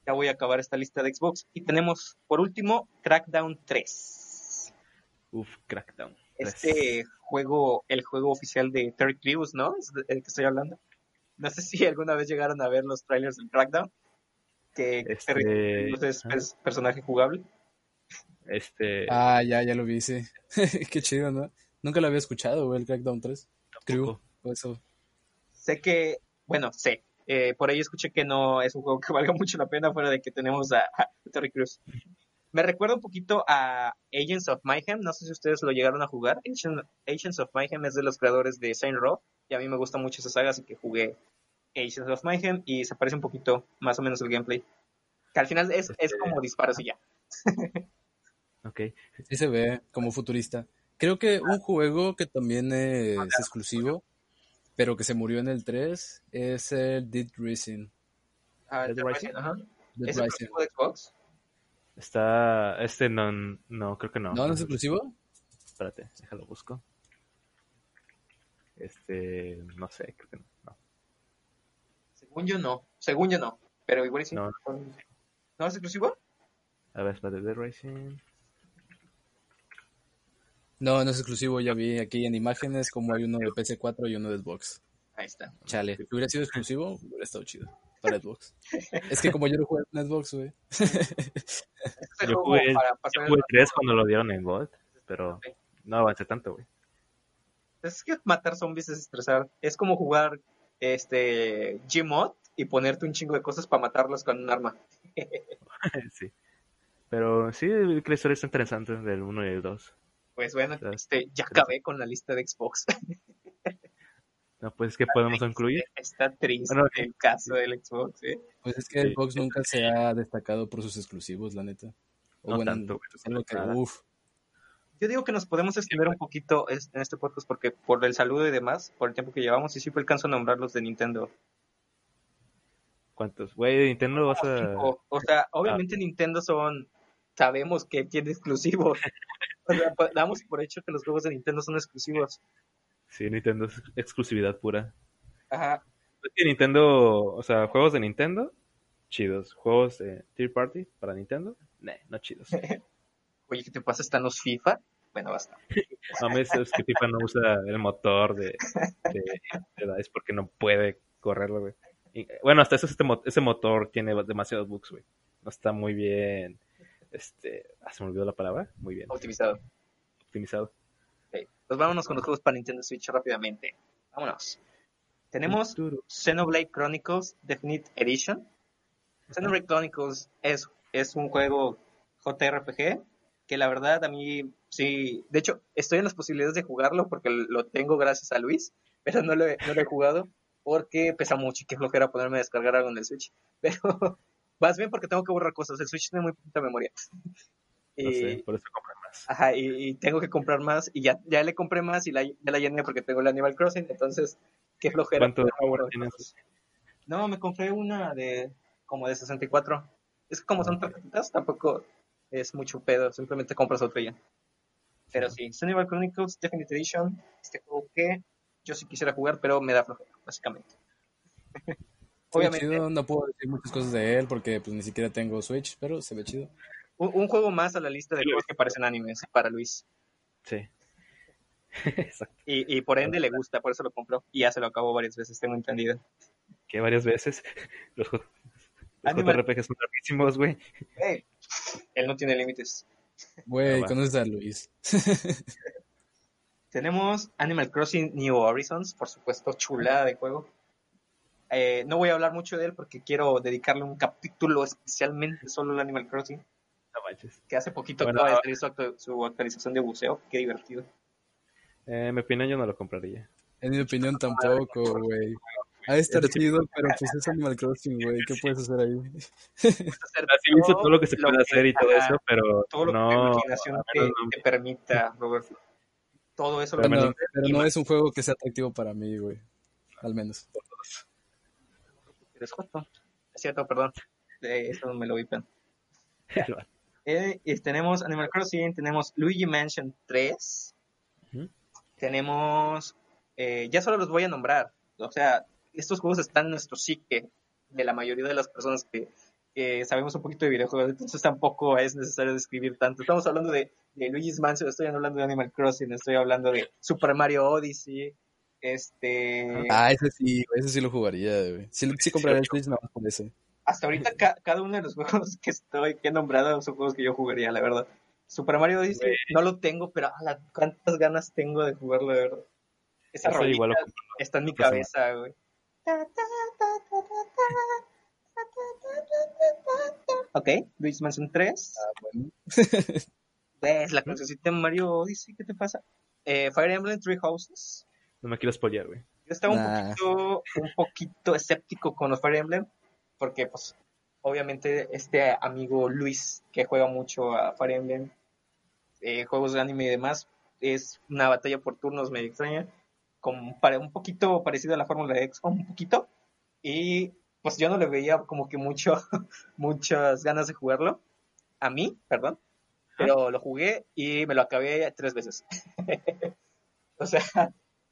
ya voy a acabar esta lista de Xbox. Y tenemos, por último, Crackdown 3. Uf, Crackdown. Este juego, el juego oficial de Terry Crews, ¿no? Es el que estoy hablando. No sé si alguna vez llegaron a ver los trailers del Crackdown. Que Este, es pers- personaje jugable. Este. Ah, ya, ya lo vi, sí. *laughs* Qué chido, ¿no? Nunca lo había escuchado, güey, el Crackdown 3. Crew, tampoco. o eso. Sé que, bueno, sé. eh, por ahí escuché que no es un juego que valga *laughs* mucho la pena fuera de que tenemos a, a Terry Crews. Me recuerda un poquito a Agents of Mayhem. No sé si ustedes lo llegaron a jugar. Agent- Agents of Mayhem es de los creadores de Saint Row. Y a mí me gusta mucho esa saga, así que jugué Agents of Mayhem y se parece un poquito más o menos el gameplay. Que al final es, es como disparos y ya. *laughs* Ok. Sí se ve como futurista. Creo que un juego que también es exclusivo, pero que se murió en el 3, es el Dead Rising. Ah, ¿Dead Rising? Ajá. ¿Es exclusivo de Xbox? Está. Este no. No, creo que no. ¿No, no es exclusivo? Espérate, déjalo busco. Este. No sé, creo que no. no. Según yo no. Según yo no. Pero igual sí. No. ¿No es exclusivo? A ver, espérate, Dead Racing. No, no es exclusivo, ya vi aquí en imágenes como hay uno de PC4 y uno de Xbox. Ahí está. Chale, si hubiera sido exclusivo, hubiera estado chido para Xbox. Es que como yo no juego en Xbox, güey. Yo jugué- para Yo jugué rato, 3 cuando lo dieron en Gold, pero no avancé tanto, güey. Es que matar zombies es estresar. Es como jugar este Gmod y ponerte un chingo de cosas para matarlos con un arma. *laughs* *laughs* sí. Pero sí, que la historia está interesante del 1 y el 2. Pues bueno, este, ya acabé con la lista de Xbox. *laughs* No, pues, ¿qué podemos incluir? Está triste Bueno, el caso del Xbox, ¿eh? Pues es que Sí. Xbox nunca se ha destacado por sus exclusivos, la neta. O No bueno, tanto, algo que, uf, Yo digo que nos podemos extender un poquito en este podcast porque por el saludo y demás, por el tiempo que llevamos, y sí me alcanzo a nombrar los de Nintendo. ¿Cuántos? Güey, de Nintendo vas a... O sea, obviamente Nintendo son, sabemos que tiene exclusivos. *laughs* O sea, pa- damos por hecho que los juegos de Nintendo son exclusivos. Sí, Nintendo es exclusividad pura. Ajá. Es que Nintendo, o sea, juegos de Nintendo, chidos. Juegos de Third Party para Nintendo, nah, no chidos. *laughs* Oye, ¿qué te pasa? ¿Están los FIFA? Bueno, basta. *laughs* Mames, es que FIFA no usa el motor de, de, de DICE porque no puede correrlo, güey. Y, bueno, hasta eso este, ese motor tiene demasiados bugs, güey. No está muy bien, este, ah, se me olvidó la palabra, muy bien Optimizado. optimizado. Ok. Pues vámonos con los juegos para Nintendo Switch rápidamente. Vámonos. Tenemos Xenoblade Chronicles Definite Edition. Xenoblade Chronicles es, es un juego JRPG que la verdad a mí sí, de hecho estoy en las posibilidades de jugarlo porque lo tengo gracias a Luis, pero no lo he, no lo he jugado porque pesa mucho y qué flojera ponerme a descargar algo en el Switch. *laughs* Pero vas bien porque tengo que borrar cosas, el Switch tiene muy poquita memoria. No Y- sé, por eso compré más. Ajá, y, y tengo que comprar más y ya, ya le compré más y la, ya la llené porque tengo el Animal Crossing, entonces qué flojera. ¿Cuánto tienes? No, me compré una de como de 64. Es que como son tarjetitas, tampoco es mucho pedo, simplemente compras otra ya. Pero sí, Xenoblade Chronicles Definitive Edition, este juego que yo sí quisiera jugar, pero me da flojera, básicamente. Obviamente, chido, no puedo decir muchas cosas de él porque pues ni siquiera tengo Switch, pero se ve chido. Un, un juego más a la lista de juegos que parecen animes para Luis. Sí. *laughs* Exacto. Y, y por ende le gusta, por eso lo compró. Y ya se lo acabó varias veces, tengo entendido. Que varias veces *laughs* los, los JRPG son larguísimos, güey. Ey, él no tiene límites. Güey, Ah, conoces a Luis. *laughs* Tenemos Animal Crossing New Horizons, por supuesto, chulada de juego. Eh, no voy a hablar mucho de él porque quiero dedicarle un capítulo especialmente solo al Animal Crossing, No manches. que hace poquito Bueno, acaba de su, actu- su actualización de buceo. Qué divertido. Eh, en mi opinión, yo no lo compraría. En mi opinión tampoco, güey. Ha de estar chido, *laughs* pero pues es Animal Crossing, güey. ¿Qué puedes hacer ahí? Hacer Así hizo todo lo que se puede que- hacer y todo eso, pero Todo lo que no. la imaginación al te, menos no- te permita, Roberto. Todo eso lo Pero Pero, menos- pero no es un juego que sea atractivo para mí, güey. Al menos. Eres joto. Es cierto, perdón. Eh, eso me lo vipen. *laughs* Eh, y tenemos Animal Crossing, tenemos Luigi Mansion 3, Ujú. tenemos, eh, ya solo los voy a nombrar, o sea, estos juegos están en nuestro psique de la mayoría de las personas que, que que sabemos un poquito de videojuegos, entonces tampoco es necesario describir tanto. Estamos hablando de, de Luigi's Mansion, estoy hablando de Animal Crossing, estoy hablando de Super Mario Odyssey, este... Ah, ese sí, ese sí lo jugaría, güey. Sí, sí compraría el Switch nada más por ese. Hasta ahorita ca- cada uno de los juegos que estoy, que he nombrado son juegos que yo jugaría, la verdad. Super Mario Odyssey no lo tengo, pero ala, cuántas ganas tengo de jugarlo, de verdad. Esa Eso rolita lo está en mi Pues, cabeza, güey. Ok, Luis Mansion 3. Bueno. ¿Ves la cancioncita de Mario Odyssey? ¿Qué te pasa? Eh, Fire Emblem Three Houses. No me quiero spoilear, güey. Yo estaba un poquito, un poquito escéptico con los Fire Emblem, porque pues obviamente este amigo Luis, que juega mucho a Fire Emblem, eh, juegos de anime y demás, es una batalla por turnos medio extraña, como para un poquito parecido a la fórmula de XCOM, un poquito, y pues yo no le veía como que mucho, *laughs* muchas ganas de jugarlo, a mí, perdón, pero lo jugué y me lo acabé tres veces. *laughs* o sea,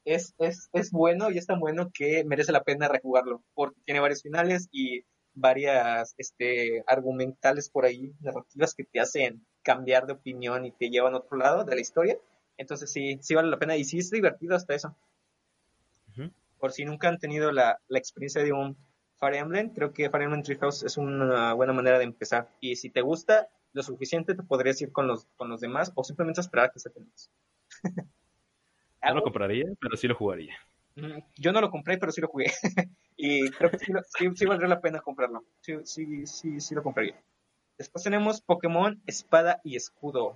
es, es, es bueno y es tan bueno que merece la pena rejugarlo, porque tiene varios finales y varias este, argumentales por ahí, narrativas que te hacen cambiar de opinión y te llevan a otro lado de la historia. Entonces sí, sí vale la pena y sí es divertido hasta eso. Por si nunca han tenido la, la experiencia de un Fire Emblem, creo que Fire Emblem Treehouse es una buena manera de empezar. Y si te gusta lo suficiente, te podrías ir con los, con los demás o simplemente esperar a que se más. *laughs* No lo compraría, pero sí lo jugaría. Mm, Yo no lo compré, pero sí lo jugué. *laughs* y creo que sí, lo- sí, sí valdría la pena comprarlo. Sí, sí, sí, sí lo compraría. Después tenemos Pokémon Espada y Escudo.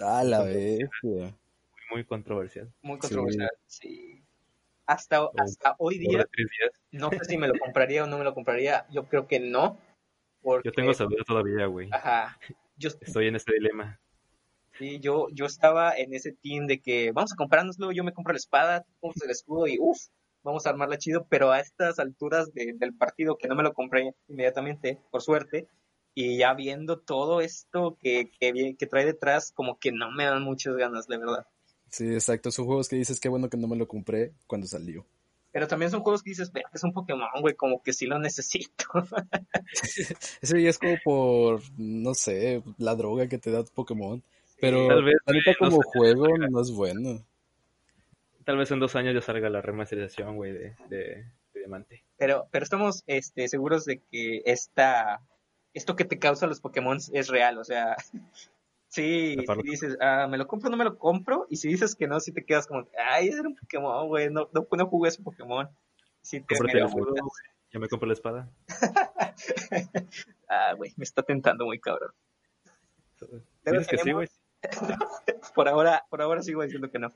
Ah, la bestia. Muy, muy controversial. Muy controversial. Sí. Hasta, hasta hoy día, no sé si me lo compraría o no me lo compraría. Yo creo que no. Porque, Yo tengo duda todavía, güey. Ajá. Yo, Estoy en este dilema. Sí, yo, yo estaba en ese team de que vamos a comprárnoslo, yo me compro la espada, compras el escudo y uff, vamos a armarla chido, pero a estas alturas de- del partido que no me lo compré inmediatamente, por suerte, y ya viendo todo esto que, que, que trae detrás, como que no me dan muchas ganas, de verdad. Sí, exacto. Son juegos que dices, qué bueno que no me lo compré cuando salió. Pero también son juegos que dices, "Verga, es un Pokémon, güey, como que sí lo necesito. *laughs* Ese ya es como por, no sé, la droga que te da Pokémon. Pero Tal vez, neta no como juego no es bueno. Tal vez en dos años ya salga la remasterización, güey, de, de, de Diamante. Pero, pero estamos este, seguros de que esta, esto que te causa los Pokémon es real, o sea, *laughs* sí, si dices, ah, me lo compro, no me lo compro, y si dices que no, si te quedas como, ay, era un Pokémon, güey, no, no, no jugué ese Pokémon. Sí, te el güey. Ya me compro la espada. *laughs* Ah, güey, me está tentando muy cabrón. Luego que sí, *laughs* Por ahora, por ahora sigo diciendo que no.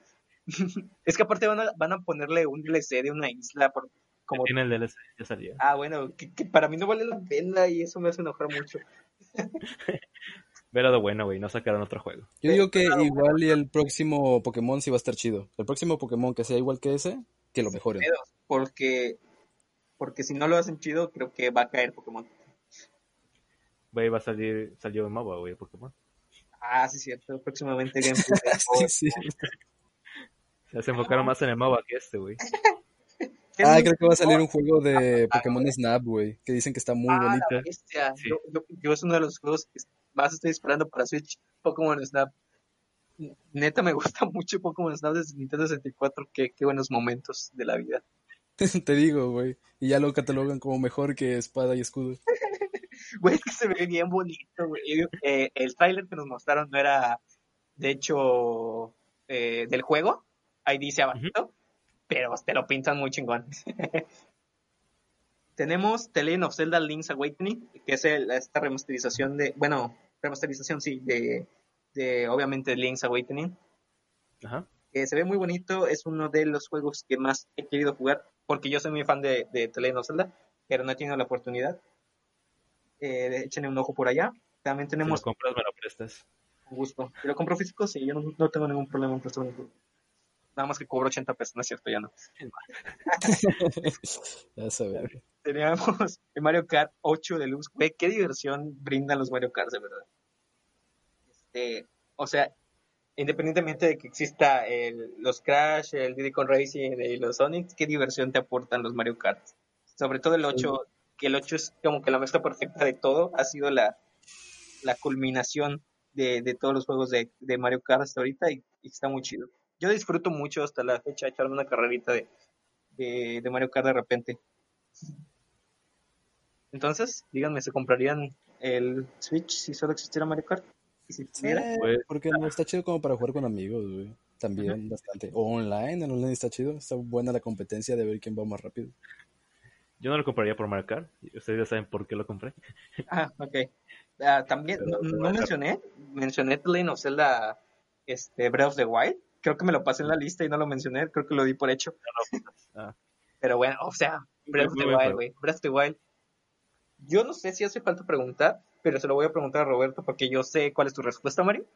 *laughs* es que aparte van a, van a ponerle un DLC de una isla por, como Tiene el DLC, ya salió. Ah, bueno, que, que para mí no vale la pena y eso me hace enojar mucho. *laughs* Verado bueno, güey, no sacaron otro juego. Yo digo que igual y el próximo Pokémon sí va a estar chido. El próximo Pokémon que sea igual que ese, que lo mejoren. Porque, porque si no lo hacen chido, creo que va a caer Pokémon. Güey, va a salir, salió en MOBA, güey, Pokémon. Ah, sí, cierto. Próximamente gameplay *laughs* de Sí, sí. Ya se enfocaron más en el MOBA que este, güey. *laughs* Ah, creo que va a salir un juego de Pokémon Snap, güey. Que dicen que está muy Ah, bonito. la bestia. Sí. Yo, yo- yo es uno de los juegos que más estoy esperando para Switch, Pokémon Snap. Neta, me *laughs* gusta mucho Pokémon Snap desde Nintendo 64. Qué, qué buenos momentos de la vida. Te digo, güey. Y ya lo catalogan como mejor que espada y escudo. Güey, es que se ve bien bonito, güey. Eh, el tráiler que nos mostraron no era, de hecho, eh, del juego. Ahí dice abajito, pero te lo pintan muy chingón. *laughs* Tenemos The Legend of Zelda Link's Awakening, que es el- esta remasterización de, bueno, remasterización, sí, de, de obviamente Link's Awakening. Ajá. que se ve muy bonito, es uno de los juegos que más he querido jugar, porque yo soy muy fan de, de The Legend of Zelda, pero no he tenido la oportunidad. Eh, échenle un ojo por allá. También Si lo tenemos compras, me lo prestas. un gusto. Si lo compro físico, sí, yo no, no tengo ningún problema en prestar un juego. Nada más que cobro 80 pesos, no es cierto, ya no. *laughs* Ya sabes. Teníamos el Mario Kart 8 Deluxe. Güey, qué diversión brindan los Mario Kart, de verdad. Este, o sea, independientemente de que exista el- los Crash, el Diddy Kong Racing y los Sonic, qué diversión te aportan los Mario Kart. Sobre todo el 8, que el 8 es como que la mezcla perfecta de todo, ha sido la, la culminación de, de todos los juegos de, de Mario Kart hasta ahorita y, y está muy chido. Yo disfruto mucho hasta la fecha echarme una carrerita de, de, de Mario Kart de repente. Entonces, díganme, ¿se comprarían el Switch si solo existiera Mario Kart? ¿Y si Sí, tuviera? Pues- porque no está chido como para jugar con amigos, güey. También bastante. O online, en online está chido. Está buena la competencia de ver quién va más rápido. Yo no lo compraría por Mario Kart. Ustedes ya saben por qué lo compré. *laughs* Ah, ok. Ah, también, Pero- no, mencioné, mencioné The of Zelda este, Breath of the Wild. Creo que me lo pasé en la lista y no lo mencioné, creo que lo di por hecho. Ah. *laughs* Pero bueno, o sea, Breath of the Wild, güey. Breath of the Wild. Yo no sé si hace falta preguntar, pero se lo voy a preguntar a Roberto porque yo sé cuál es tu respuesta, Mario.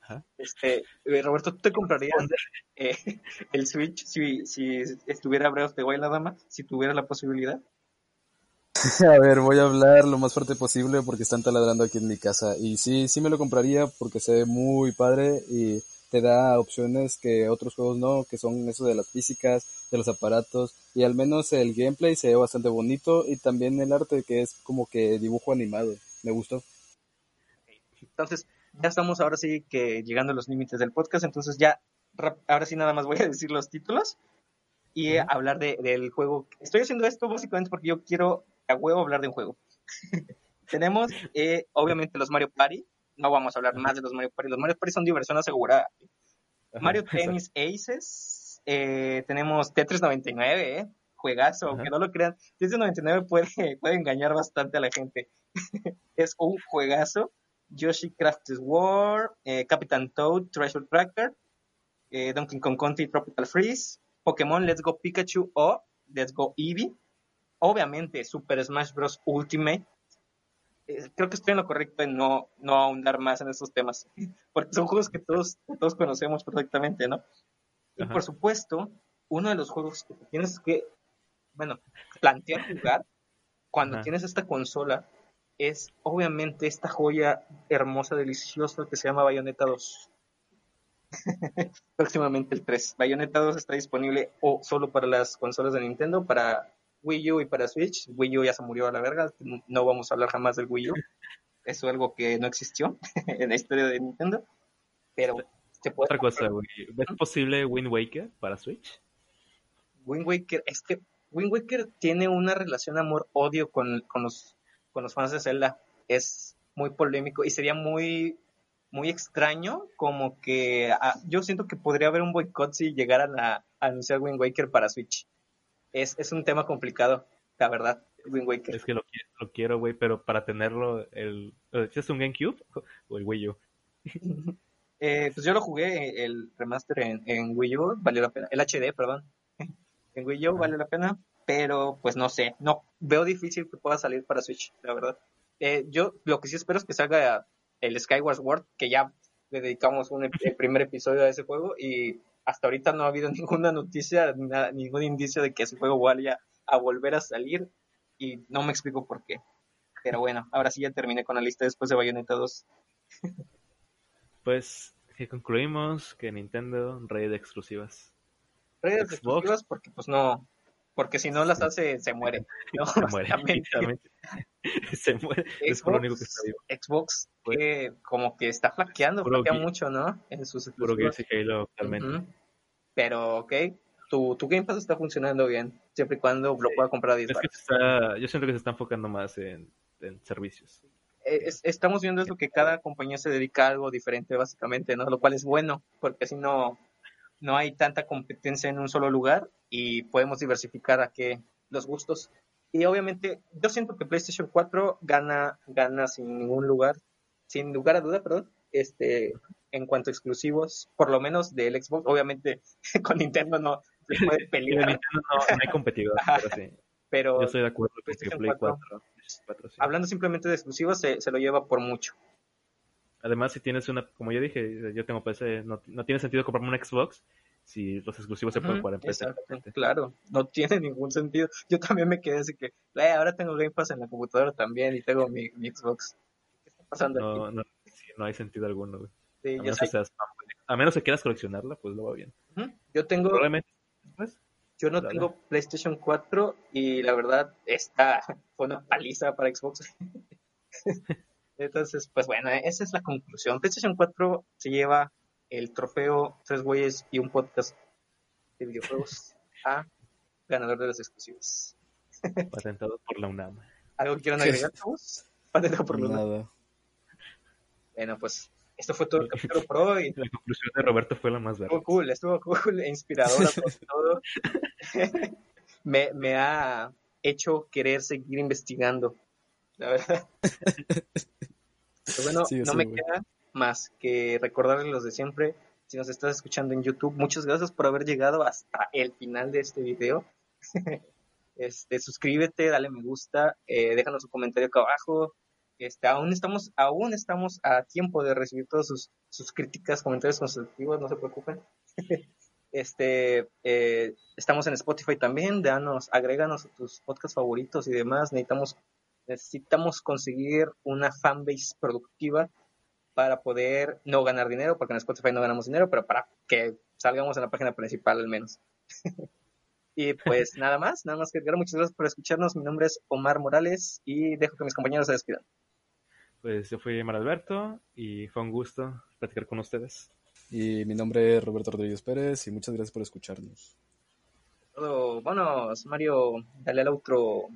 Ajá. *laughs* Este, eh, Roberto, ¿tú te comprarías eh, *laughs* el Switch si, si estuviera of the Wild nada más? Si tuviera la posibilidad. *laughs* A ver, voy a hablar lo más fuerte posible porque están taladrando aquí en mi casa. Y sí, sí me lo compraría porque se ve muy padre y te da opciones que otros juegos no, que son eso de las físicas, de los aparatos. Y al menos el gameplay se ve bastante bonito y también el arte que es como que dibujo animado. Me gustó. Entonces, ya estamos ahora sí que llegando a los límites del podcast, entonces ya, ahora sí nada más voy a decir los títulos y hablar de- del juego. Estoy haciendo esto básicamente porque yo quiero a huevo hablar de un juego. *laughs* Tenemos, eh, obviamente, los Mario Party. No vamos a hablar más de los Mario Party. Los Mario Party son diversión asegurada. Mario. Tennis Aces. eh, tenemos Tetris 99, ¿eh? Juegazo, aunque Ajá. no lo crean. Tetris 99 puede, *laughs* puede engañar bastante a la gente. *laughs* es un juegazo. Yoshi Crafted War, eh, Captain Toad, Treasure Tracker, eh, Donkey Kong Country Tropical Freeze, Pokémon Let's Go Pikachu o Let's Go Eevee. Obviamente, Super Smash Bros. Ultimate. Eh, creo que estoy en lo correcto en no, no ahondar más en estos temas, *laughs* porque son juegos que todos, todos conocemos perfectamente, ¿no? Y Ajá. por supuesto, uno de los juegos que tienes que, bueno, plantear jugar cuando Ajá. tienes esta consola es obviamente esta joya hermosa, deliciosa que se llama Bayonetta 2. *laughs* Próximamente el 3. Bayonetta 2 está disponible o solo para las consolas de Nintendo, para Wii U y para Switch. Wii U ya se murió a la verga, no vamos a hablar jamás del Wii U. Eso es algo que no existió *laughs* en la historia de Nintendo. Pero se puede Otra cosa, güey. ¿Ves posible Wind Waker para Switch? Wind Waker, es que Wind Waker tiene una relación amor-odio con, con, los, con los fans de Zelda. Es muy polémico y sería muy, muy extraño como que ah, yo siento que podría haber un boicot si llegaran a, a anunciar Wind Waker para Switch. Es, es un tema complicado, la verdad, Wind Waker. Es que lo, lo quiero, güey, pero para tenerlo, el, ¿es un GameCube *laughs* o el Wii U? *laughs* Eh, pues yo lo jugué el remaster en, en Wii U, valió la pena. El HD, perdón. *laughs* En Wii U valió la pena, pero pues no sé, no veo difícil que pueda salir para Switch, la verdad. Eh, yo lo que sí espero es que salga el Skyward Sword, que ya le dedicamos un el primer episodio a ese juego y hasta ahorita no ha habido *laughs* ninguna noticia, nada- ningún indicio de que ese juego vaya a volver a salir y no me explico por qué. Pero bueno, ahora sí ya terminé con la lista después de Bayonetta 2. *laughs* Pues que concluimos que Nintendo, rey de exclusivas. redes Xbox. exclusivas porque pues no porque si no las hace se muere *laughs* ¿no? Se *laughs* muere. *laughs* Se muere. Es por lo único que está vivo. Xbox que como que está flaqueando flaquea mucho no en sus Puro y Halo actualmente. Ujú. pero ok tu, tu Game Pass está funcionando bien siempre y cuando lo pueda comprar a 10 Es que está, yo siento que se está enfocando más en, en servicios. Eh, es- estamos viendo eso que cada compañía se dedica a algo diferente básicamente no lo cual es bueno porque así no no hay tanta competencia en un solo lugar y podemos diversificar a que los gustos y obviamente yo siento que PlayStation 4 gana gana sin ningún lugar sin lugar a duda perdón este en cuanto a exclusivos por lo menos del Xbox obviamente *laughs* con Nintendo no se puede *laughs* pelear Nintendo no, no hay competidor, pero sí. pero Yo estoy de acuerdo con que PlayStation Play 4. 4. 4, sí. hablando simplemente de exclusivos se, se lo lleva por mucho Además, si tienes una, como yo dije, yo tengo PC, no, no tiene sentido comprarme un Xbox si los exclusivos se pueden jugar en PC. exacto, claro, no *laughs* tiene ningún sentido. Yo también me quedé así que, "Eh, ahora tengo Game Pass en la computadora también y tengo mi, mi Xbox. ¿Qué está pasando No, aquí? no, sí, no hay sentido alguno, güey. Sí, A menos, que seas fan, güey. a menos que quieras coleccionarla, pues lo va bien. Yo tengo, Probablemente, pues, Yo no tengo PlayStation 4 y la verdad esta *laughs* fue una paliza para Xbox. *laughs* Entonces, pues bueno, esa es la conclusión. PlayStation 4 se lleva el trofeo Tres Güeyes y un podcast de videojuegos *laughs* a ganador de las exclusivas. *laughs* Patentado por la UNAM. ¿Algo que quieran agregar, chavos? Patentado por Luna. Nada. Bueno, pues esto fue todo el capítulo por hoy. La conclusión de Roberto fue la más verde. Estuvo cool, estuvo cool, e inspiradora por *laughs* todo. me, me ha hecho querer seguir investigando, la verdad. *laughs* Pero bueno, Sí, no sí, me güey. queda más que recordarles los de siempre. Si nos estás escuchando en YouTube, muchas gracias por haber llegado hasta el final de este video. *laughs* Este, suscríbete, dale me gusta, eh, déjanos un comentario acá abajo. Este, aún estamos, aún estamos a tiempo de recibir todas sus, sus críticas, comentarios constructivos, no se preocupen. *laughs* Este, eh, estamos en Spotify también, danos, agréganos a tus podcasts favoritos y demás. Necesitamos, necesitamos conseguir una fanbase productiva para poder no ganar dinero, porque en Spotify no ganamos dinero, pero para que salgamos en la página principal al menos. *laughs* y pues *laughs* nada más, nada más que agregar. Muchas gracias por escucharnos. Mi nombre es Omar Morales y dejo que mis compañeros se despidan. Pues yo fui Mar Alberto y fue un gusto platicar con ustedes. Y mi nombre es Roberto Rodríguez Pérez y muchas gracias por escucharnos. Todo, vámonos, Mario, dale al outro.